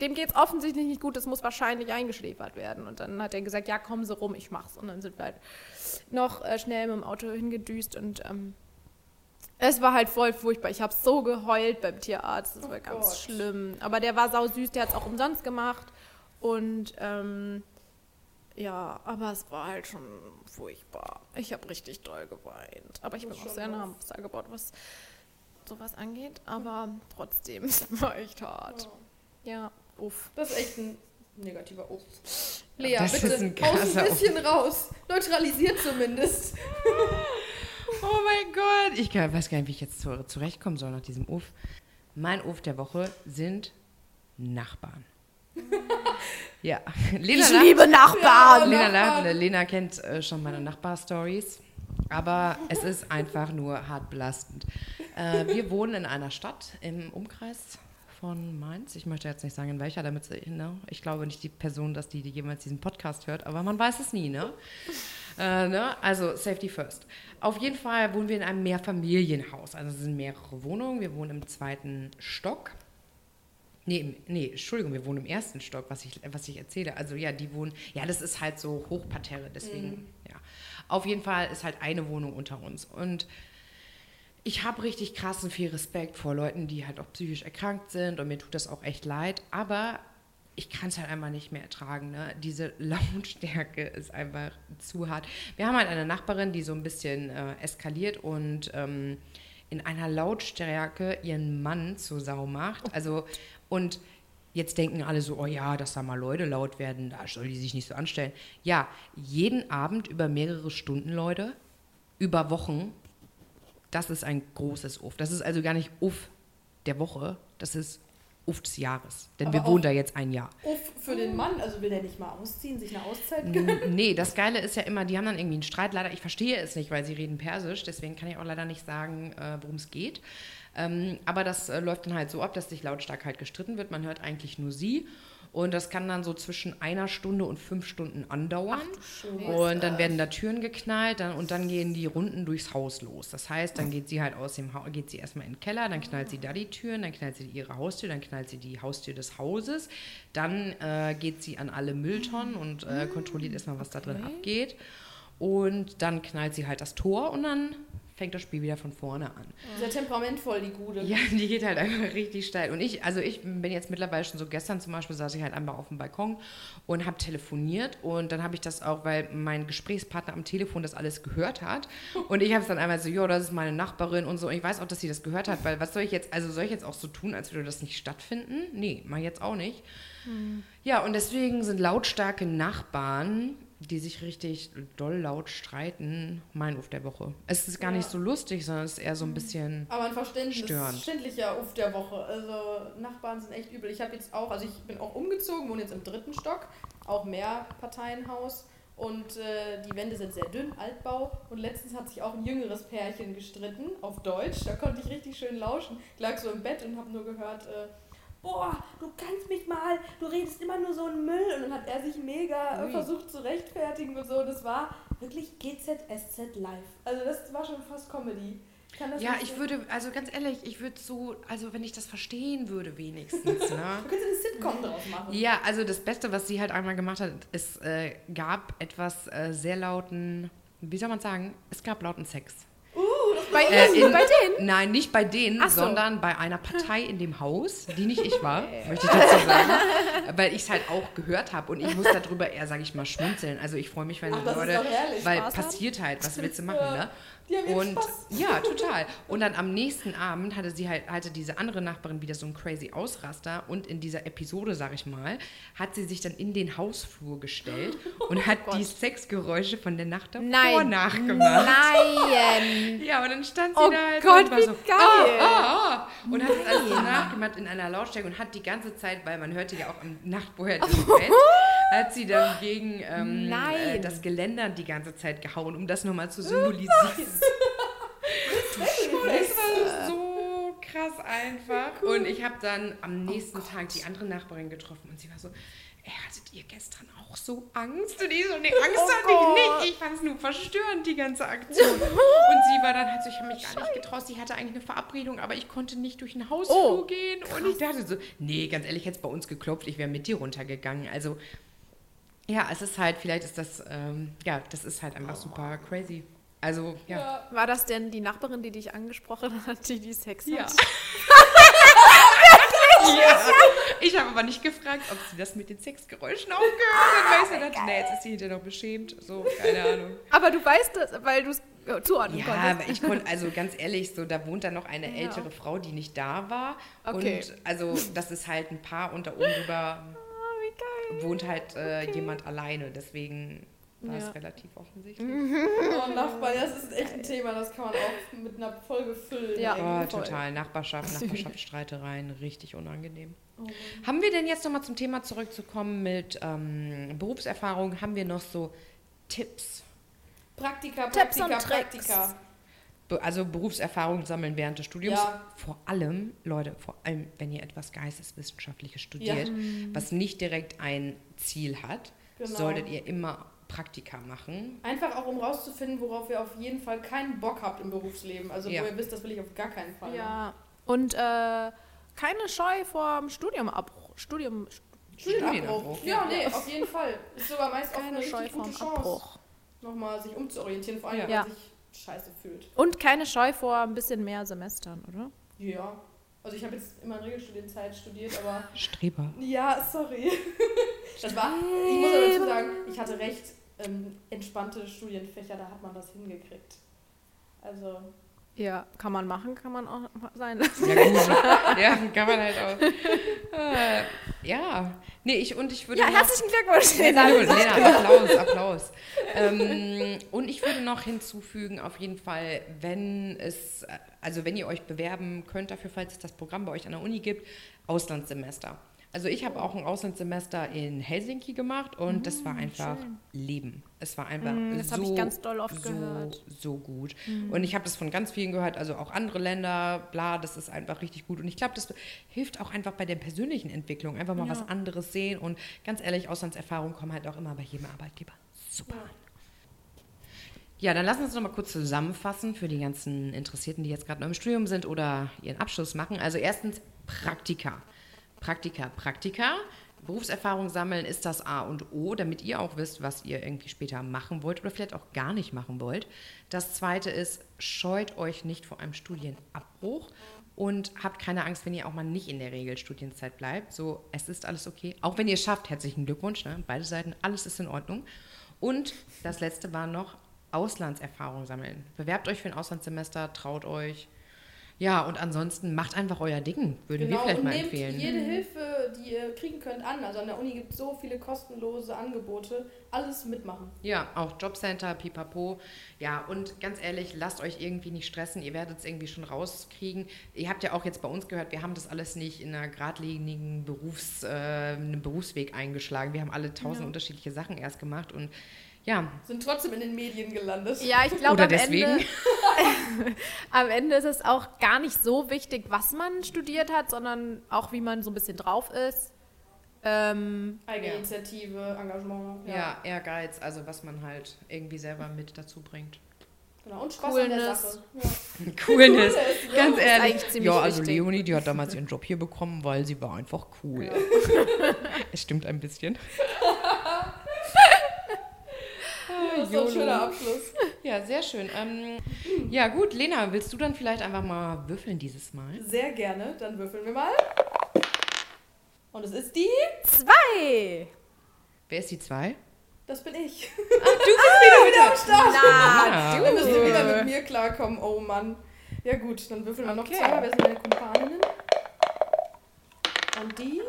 dem geht es offensichtlich nicht gut, das muss wahrscheinlich eingeschläfert werden. Und dann hat er gesagt, ja, kommen Sie rum, ich mach's. Und dann sind wir halt noch äh, schnell mit dem Auto hingedüst und ähm, es war halt voll furchtbar. Ich habe so geheult beim Tierarzt. Das oh war ganz Gott. schlimm. Aber der war sau süß, der hat es auch umsonst gemacht. Und ähm, ja, aber es war halt schon furchtbar. Ich habe richtig doll geweint. Aber ich bin auch sehr nah am Wasser gebaut, was sowas angeht. Aber trotzdem, <laughs> es war echt hart. Ja. ja, uff. Das ist echt ein negativer Uff. Lea, das bitte ein haus ein bisschen raus. Neutralisiert zumindest. Oh mein Gott. Ich weiß gar nicht, wie ich jetzt zurechtkommen soll nach diesem Uff. Mein Uff der Woche sind Nachbarn. <laughs> ja. Lena ich liebe Nachbarn. Lena, Nachbarn. Lena kennt äh, schon meine Nachbarstories. Aber es ist einfach nur hart belastend. Äh, wir wohnen in einer Stadt im Umkreis von Mainz. Ich möchte jetzt nicht sagen, in welcher, damit sie, ne? ich glaube nicht die Person, dass die, die jemals diesen Podcast hört, aber man weiß es nie, ne? <laughs> Äh, ne? Also Safety First. Auf jeden Fall wohnen wir in einem Mehrfamilienhaus. Also es sind mehrere Wohnungen. Wir wohnen im zweiten Stock. Nee, nee, Entschuldigung, wir wohnen im ersten Stock, was ich, was ich erzähle. Also ja, die wohnen, ja, das ist halt so Hochparterre, deswegen, mhm. ja. Auf jeden Fall ist halt eine Wohnung unter uns. Und ich habe richtig krassen viel Respekt vor Leuten, die halt auch psychisch erkrankt sind und mir tut das auch echt leid. Aber ich kann es halt einfach nicht mehr ertragen. Ne? Diese <laughs> Lautstärke ist einfach zu hart. Wir haben halt eine Nachbarin, die so ein bisschen äh, eskaliert und ähm, in einer Lautstärke ihren Mann zur Sau macht. Also, und jetzt denken alle so, oh ja, dass da mal Leute laut werden, da soll die sich nicht so anstellen. Ja, jeden Abend über mehrere Stunden, Leute, über Wochen, das ist ein großes Uff. Das ist also gar nicht Uff der Woche, das ist Uff des Jahres. Denn Aber wir wohnen da jetzt ein Jahr. Uff für den Mann, also will der nicht mal ausziehen, sich eine Auszeit gönnen? Nee, das Geile ist ja immer, die haben dann irgendwie einen Streit. Leider, ich verstehe es nicht, weil sie reden Persisch, deswegen kann ich auch leider nicht sagen, äh, worum es geht. Ähm, aber das äh, läuft dann halt so ab, dass sich lautstark halt gestritten wird. Man hört eigentlich nur sie. Und das kann dann so zwischen einer Stunde und fünf Stunden andauern. Ach, und dann werden da Türen geknallt dann, und dann gehen die Runden durchs Haus los. Das heißt, dann geht sie halt aus dem Haus, geht sie erstmal in den Keller, dann knallt sie da die Türen, dann knallt sie ihre Haustür, dann knallt sie die Haustür des Hauses, dann äh, geht sie an alle Mülltonnen und äh, kontrolliert erstmal, was da drin abgeht. Und dann knallt sie halt das Tor und dann fängt das Spiel wieder von vorne an. Sehr temperamentvoll, die Gude. Ja, die geht halt einfach richtig steil. Und ich, also ich bin jetzt mittlerweile schon so, gestern zum Beispiel saß ich halt einmal auf dem Balkon und habe telefoniert und dann habe ich das auch, weil mein Gesprächspartner am Telefon das alles gehört hat <laughs> und ich habe es dann einmal so, jo, das ist meine Nachbarin und so und ich weiß auch, dass sie das gehört hat, weil was soll ich jetzt, also soll ich jetzt auch so tun, als würde das nicht stattfinden? Nee, mach ich jetzt auch nicht. Hm. Ja, und deswegen sind lautstarke Nachbarn die sich richtig doll laut streiten, mein Uf der Woche. Es ist gar Ja. nicht so lustig, sondern es ist eher so ein bisschen. Aber ein Verständnis, Störend. verständlicher Uf der Woche. Also Nachbarn sind echt übel. Ich habe jetzt auch, also ich bin auch umgezogen, wohne jetzt im dritten Stock, auch mehr Parteienhaus. Und äh, die Wände sind sehr dünn, Altbau. Und letztens hat sich auch ein jüngeres Pärchen gestritten, auf Deutsch. Da konnte ich richtig schön lauschen. Ich lag so im Bett und habe nur gehört, äh, boah, du kannst mich mal, du redest immer nur so einen Müll. Und dann hat er sich mega Ui. versucht zu rechtfertigen und so. Das war wirklich GZSZ live. Also das war schon fast Comedy. Ja, ich so- würde, also ganz ehrlich, ich würde so, also wenn ich das verstehen würde, wenigstens, <laughs> ne? Du könntest eine Sitcom draus machen. Ja, also das Beste, was sie halt einmal gemacht hat, es äh, gab etwas äh, sehr lauten, wie soll man sagen, es gab lauten Sex. Bei Äh, Ihnen, bei denen? Nein, nicht bei denen, so. sondern bei einer Partei in dem Haus, die nicht ich war, <laughs> möchte ich dazu sagen. Weil ich es halt auch gehört habe und ich muss darüber eher, sage ich mal, schmunzeln. Also ich freue mich, wenn Ach, Leute, weil Spaß haben. passiert halt, was willst du machen, ne? Die haben Und Spaß. ja, total. Und dann am nächsten Abend hatte sie halt, hatte diese andere Nachbarin wieder so einen crazy Ausraster und in dieser Episode, sag ich mal, hat sie sich dann in den Hausflur gestellt <laughs> und hat die Sexgeräusche von der Nacht davor Nein. nachgemacht. Nein. <laughs> Ja, und dann stand sie Oh da halt Gott, und war wie so, geil. Ah, ah. Und hat es alles so nachgemacht in einer Lautstärke und hat die ganze Zeit, weil man hörte ja auch am Nacht vorher <laughs> das Bett, hat sie dann gegen ähm, äh, das Geländer die ganze Zeit gehauen, um das nochmal zu symbolisieren. Das war so krass einfach. Und ich habe dann am nächsten Tag die andere Nachbarin getroffen und sie war so, ey, hattet ihr gestern auch so Angst? Und ich so, nee, Angst Oh hatte Gott. ich nicht. Ich fand es nur verstörend, die ganze Aktion. Und sie war dann halt so, ich habe mich gar nicht getraut. Sie hatte eigentlich eine Verabredung, aber ich konnte nicht durch den Hausflur Oh, gehen. Und ich dachte so, nee, ganz ehrlich, hätte es bei uns geklopft, ich wäre mit dir runtergegangen. Also, ja, es ist halt, vielleicht ist das, ähm, ja, das ist halt einfach super crazy. Also, ja. Ja. War das denn die Nachbarin, die dich angesprochen hat, die die Sex Ja. hat? <laughs> ja. Ich habe aber nicht gefragt, ob sie das mit den Sexgeräuschen auch gehört hat, weil so dachte, nee, jetzt ist sie hinterher noch beschämt. So, keine Ahnung. Aber du weißt das, weil du es äh, zuordnen Ja, konntest. aber ich konnte, <laughs> also ganz ehrlich, so, da wohnt dann noch eine Ja. ältere Frau, die nicht da war. Okay. Und also, das ist halt ein Paar und da oben drüber. Wohnt halt äh, jemand alleine. Deswegen war Ja. es relativ offensichtlich. Oh, Nachbar, ja, das ist echt ein Thema, das kann man auch mit einer Folge füllen. Ja. Oh, total. Nachbarschaft, <laughs> Nachbarschaftsstreitereien, richtig unangenehm. Oh. Haben wir denn jetzt nochmal zum Thema zurückzukommen mit ähm, Berufserfahrung? Haben wir noch so Tipps? Praktika, Tipps und Praktika, Tricks. Also Berufserfahrung sammeln während des Studiums. Ja. Vor allem, Leute, vor allem, wenn ihr etwas Geisteswissenschaftliches studiert, was nicht direkt ein Ziel hat, Genau. solltet ihr immer Praktika machen. Einfach auch, um rauszufinden, worauf ihr auf jeden Fall keinen Bock habt im Berufsleben. Also, Ja. wo ihr wisst, das will ich auf gar keinen Fall. machen. Ja. Und äh, keine Scheu vor dem Studiumabbruch. Studium, Studienabbruch. Studienabbruch, Ja, ja. nee, auf jeden Fall. Ist sogar meist auch eine keine Scheu richtig vor gute dem Chance, Abbruch. nochmal sich umzuorientieren, vor allem, wenn Ja. man sich scheiße fühlt. Und keine Scheu vor ein bisschen mehr Semestern, oder? Ja. Also ich habe jetzt immer in Regelstudienzeit studiert, aber Streber. ja, sorry. <laughs> Das war, ich muss aber dazu sagen, ich hatte recht ähm, entspannte Studienfächer, da hat man das hingekriegt. Also, Ja, kann man machen, kann man auch sein lassen. Ja, gut. <laughs> ja, kann man halt auch. Äh, ja. Nee, ich, und ich würde Ja, noch, herzlichen Glückwunsch. Lena, Lena, Applaus, Applaus. Ähm, und ich würde noch hinzufügen, auf jeden Fall, wenn es, also wenn ihr euch bewerben könnt dafür, falls es das Programm bei euch an der Uni gibt, Auslandssemester. Also ich habe auch ein Auslandssemester in Helsinki gemacht und das war einfach schön. Leben. Es war einfach Mm, das so, habe ich ganz doll oft so, gehört. so gut. Und ich habe das von ganz vielen gehört, also auch andere Länder, bla, das ist einfach richtig gut. Und ich glaube, das hilft auch einfach bei der persönlichen Entwicklung, einfach mal Ja. was anderes sehen. Und ganz ehrlich, Auslandserfahrungen kommen halt auch immer bei jedem Arbeitgeber super Ja. an. Ja, dann lassen wir uns noch mal kurz zusammenfassen für die ganzen Interessierten, die jetzt gerade noch im Studium sind oder ihren Abschluss machen. Also erstens Praktika. Praktika, Praktika. Berufserfahrung sammeln ist das A und O, damit ihr auch wisst, was ihr irgendwie später machen wollt oder vielleicht auch gar nicht machen wollt. Das Zweite ist, scheut euch nicht vor einem Studienabbruch und habt keine Angst, wenn ihr auch mal nicht in der Regelstudienzeit bleibt. So, es ist alles okay. Auch wenn ihr es schafft, herzlichen Glückwunsch, ne? beide Seiten, alles ist in Ordnung. Und das Letzte war noch Auslandserfahrung sammeln. Bewerbt euch für ein Auslandssemester, traut euch. Ja, und ansonsten macht einfach euer Ding, würden wir vielleicht und mal nehmt empfehlen. jede Hilfe, die ihr kriegen könnt, an. Also an der Uni gibt es so viele kostenlose Angebote. Alles mitmachen. Ja, auch Jobcenter, pipapo. Ja, und ganz ehrlich, lasst euch irgendwie nicht stressen. Ihr werdet es irgendwie schon rauskriegen. Ihr habt ja auch jetzt bei uns gehört, wir haben das alles nicht in einer geradlinigen Berufs, äh, Berufsweg eingeschlagen. Wir haben alle tausend Ja. unterschiedliche Sachen erst gemacht und ja, Sind trotzdem in den Medien gelandet. Ja, ich glaube, am deswegen. Ende, <laughs> am Ende ist es auch gar nicht so wichtig, was man studiert hat, sondern auch, wie man so ein bisschen drauf ist. Ähm, Eigeninitiative, Engagement. ja. Ehrgeiz, also was man halt irgendwie selber mit dazu bringt. Genau. Und Spaß an der Coolness. Sache. <laughs> <laughs> Ja. Coolness. ja. Ganz ehrlich. Ja, also wichtig. Leonie, die hat damals ihren Job hier bekommen, weil sie war einfach cool. Ja. Es stimmt ein bisschen. Das ist so ein schöner Abschluss. Ja, sehr schön. Ähm, ja, gut, Lena, willst du dann vielleicht einfach mal würfeln dieses Mal? Sehr gerne. Dann würfeln wir mal. Und es ist die. zwei! Wer ist die zwei? Das bin ich. Du bist wieder am Start. Ah, Dann müsst wieder mit du! mir klarkommen. Oh Mann. Ja gut, dann würfeln wir noch Okay. zweimal. Wer sind meine Kumpaninnen? Und die.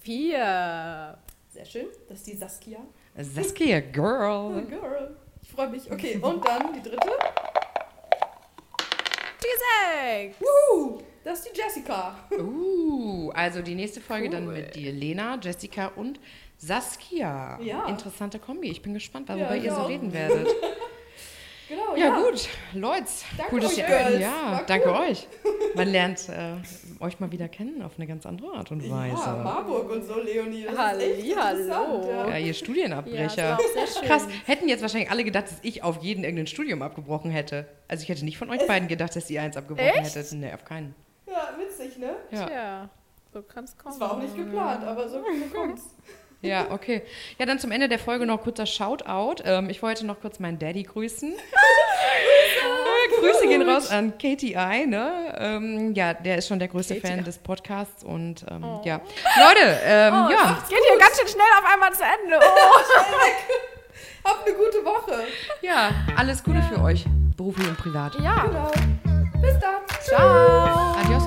Vier! Sehr schön. Das ist die Saskia. Saskia, Girl. girl. Ich freue mich. Okay, und dann die dritte. Die sechs! Wuhu, das ist die Jessica. Uh, also die nächste Folge dann Cool. mit dir, Lena, Jessica und Saskia. Ja. Interessante Kombi. Ich bin gespannt, Ja, worüber ich ihr so auch. reden werdet. <laughs> Genau, Ja, gut, Leute. Danke cool, dass euch, ihr, Girls. ja, danke euch. <laughs> Man lernt äh, euch mal wieder kennen auf eine ganz andere Art und Weise. Ja, Marburg und so, Leonie. Das Halli, ist echt interessant, hallo. Ja. Ja, ihr Ja, Studienabbrecher. schön. Krass, hätten jetzt wahrscheinlich alle gedacht, dass ich auf jeden irgendein Studium abgebrochen hätte. Also ich hätte nicht von euch beiden gedacht, dass ihr eins abgebrochen Echt? hättet. Nee, auf keinen. ja, witzig, ne? Ja. Tja, so kann's kommen. Das war auch nicht geplant, aber so, so <laughs> kommt's. Ja, okay. Ja, dann zum Ende der Folge noch kurzer Shoutout. Ähm, ich wollte noch kurz meinen Daddy grüßen. <laughs> Grüße gehen raus an KTI, ne? Ähm, ja, der ist schon der größte KTI. Fan des Podcasts und ähm, Oh. ja. Leute, ähm, Oh, ja. Es geht hier ganz schön schnell auf einmal zu Ende. Oh. <laughs> Habt eine gute Woche. ja, alles Gute für euch, beruflich und privat. Ja, Genau. Bis dann. ciao. Adios.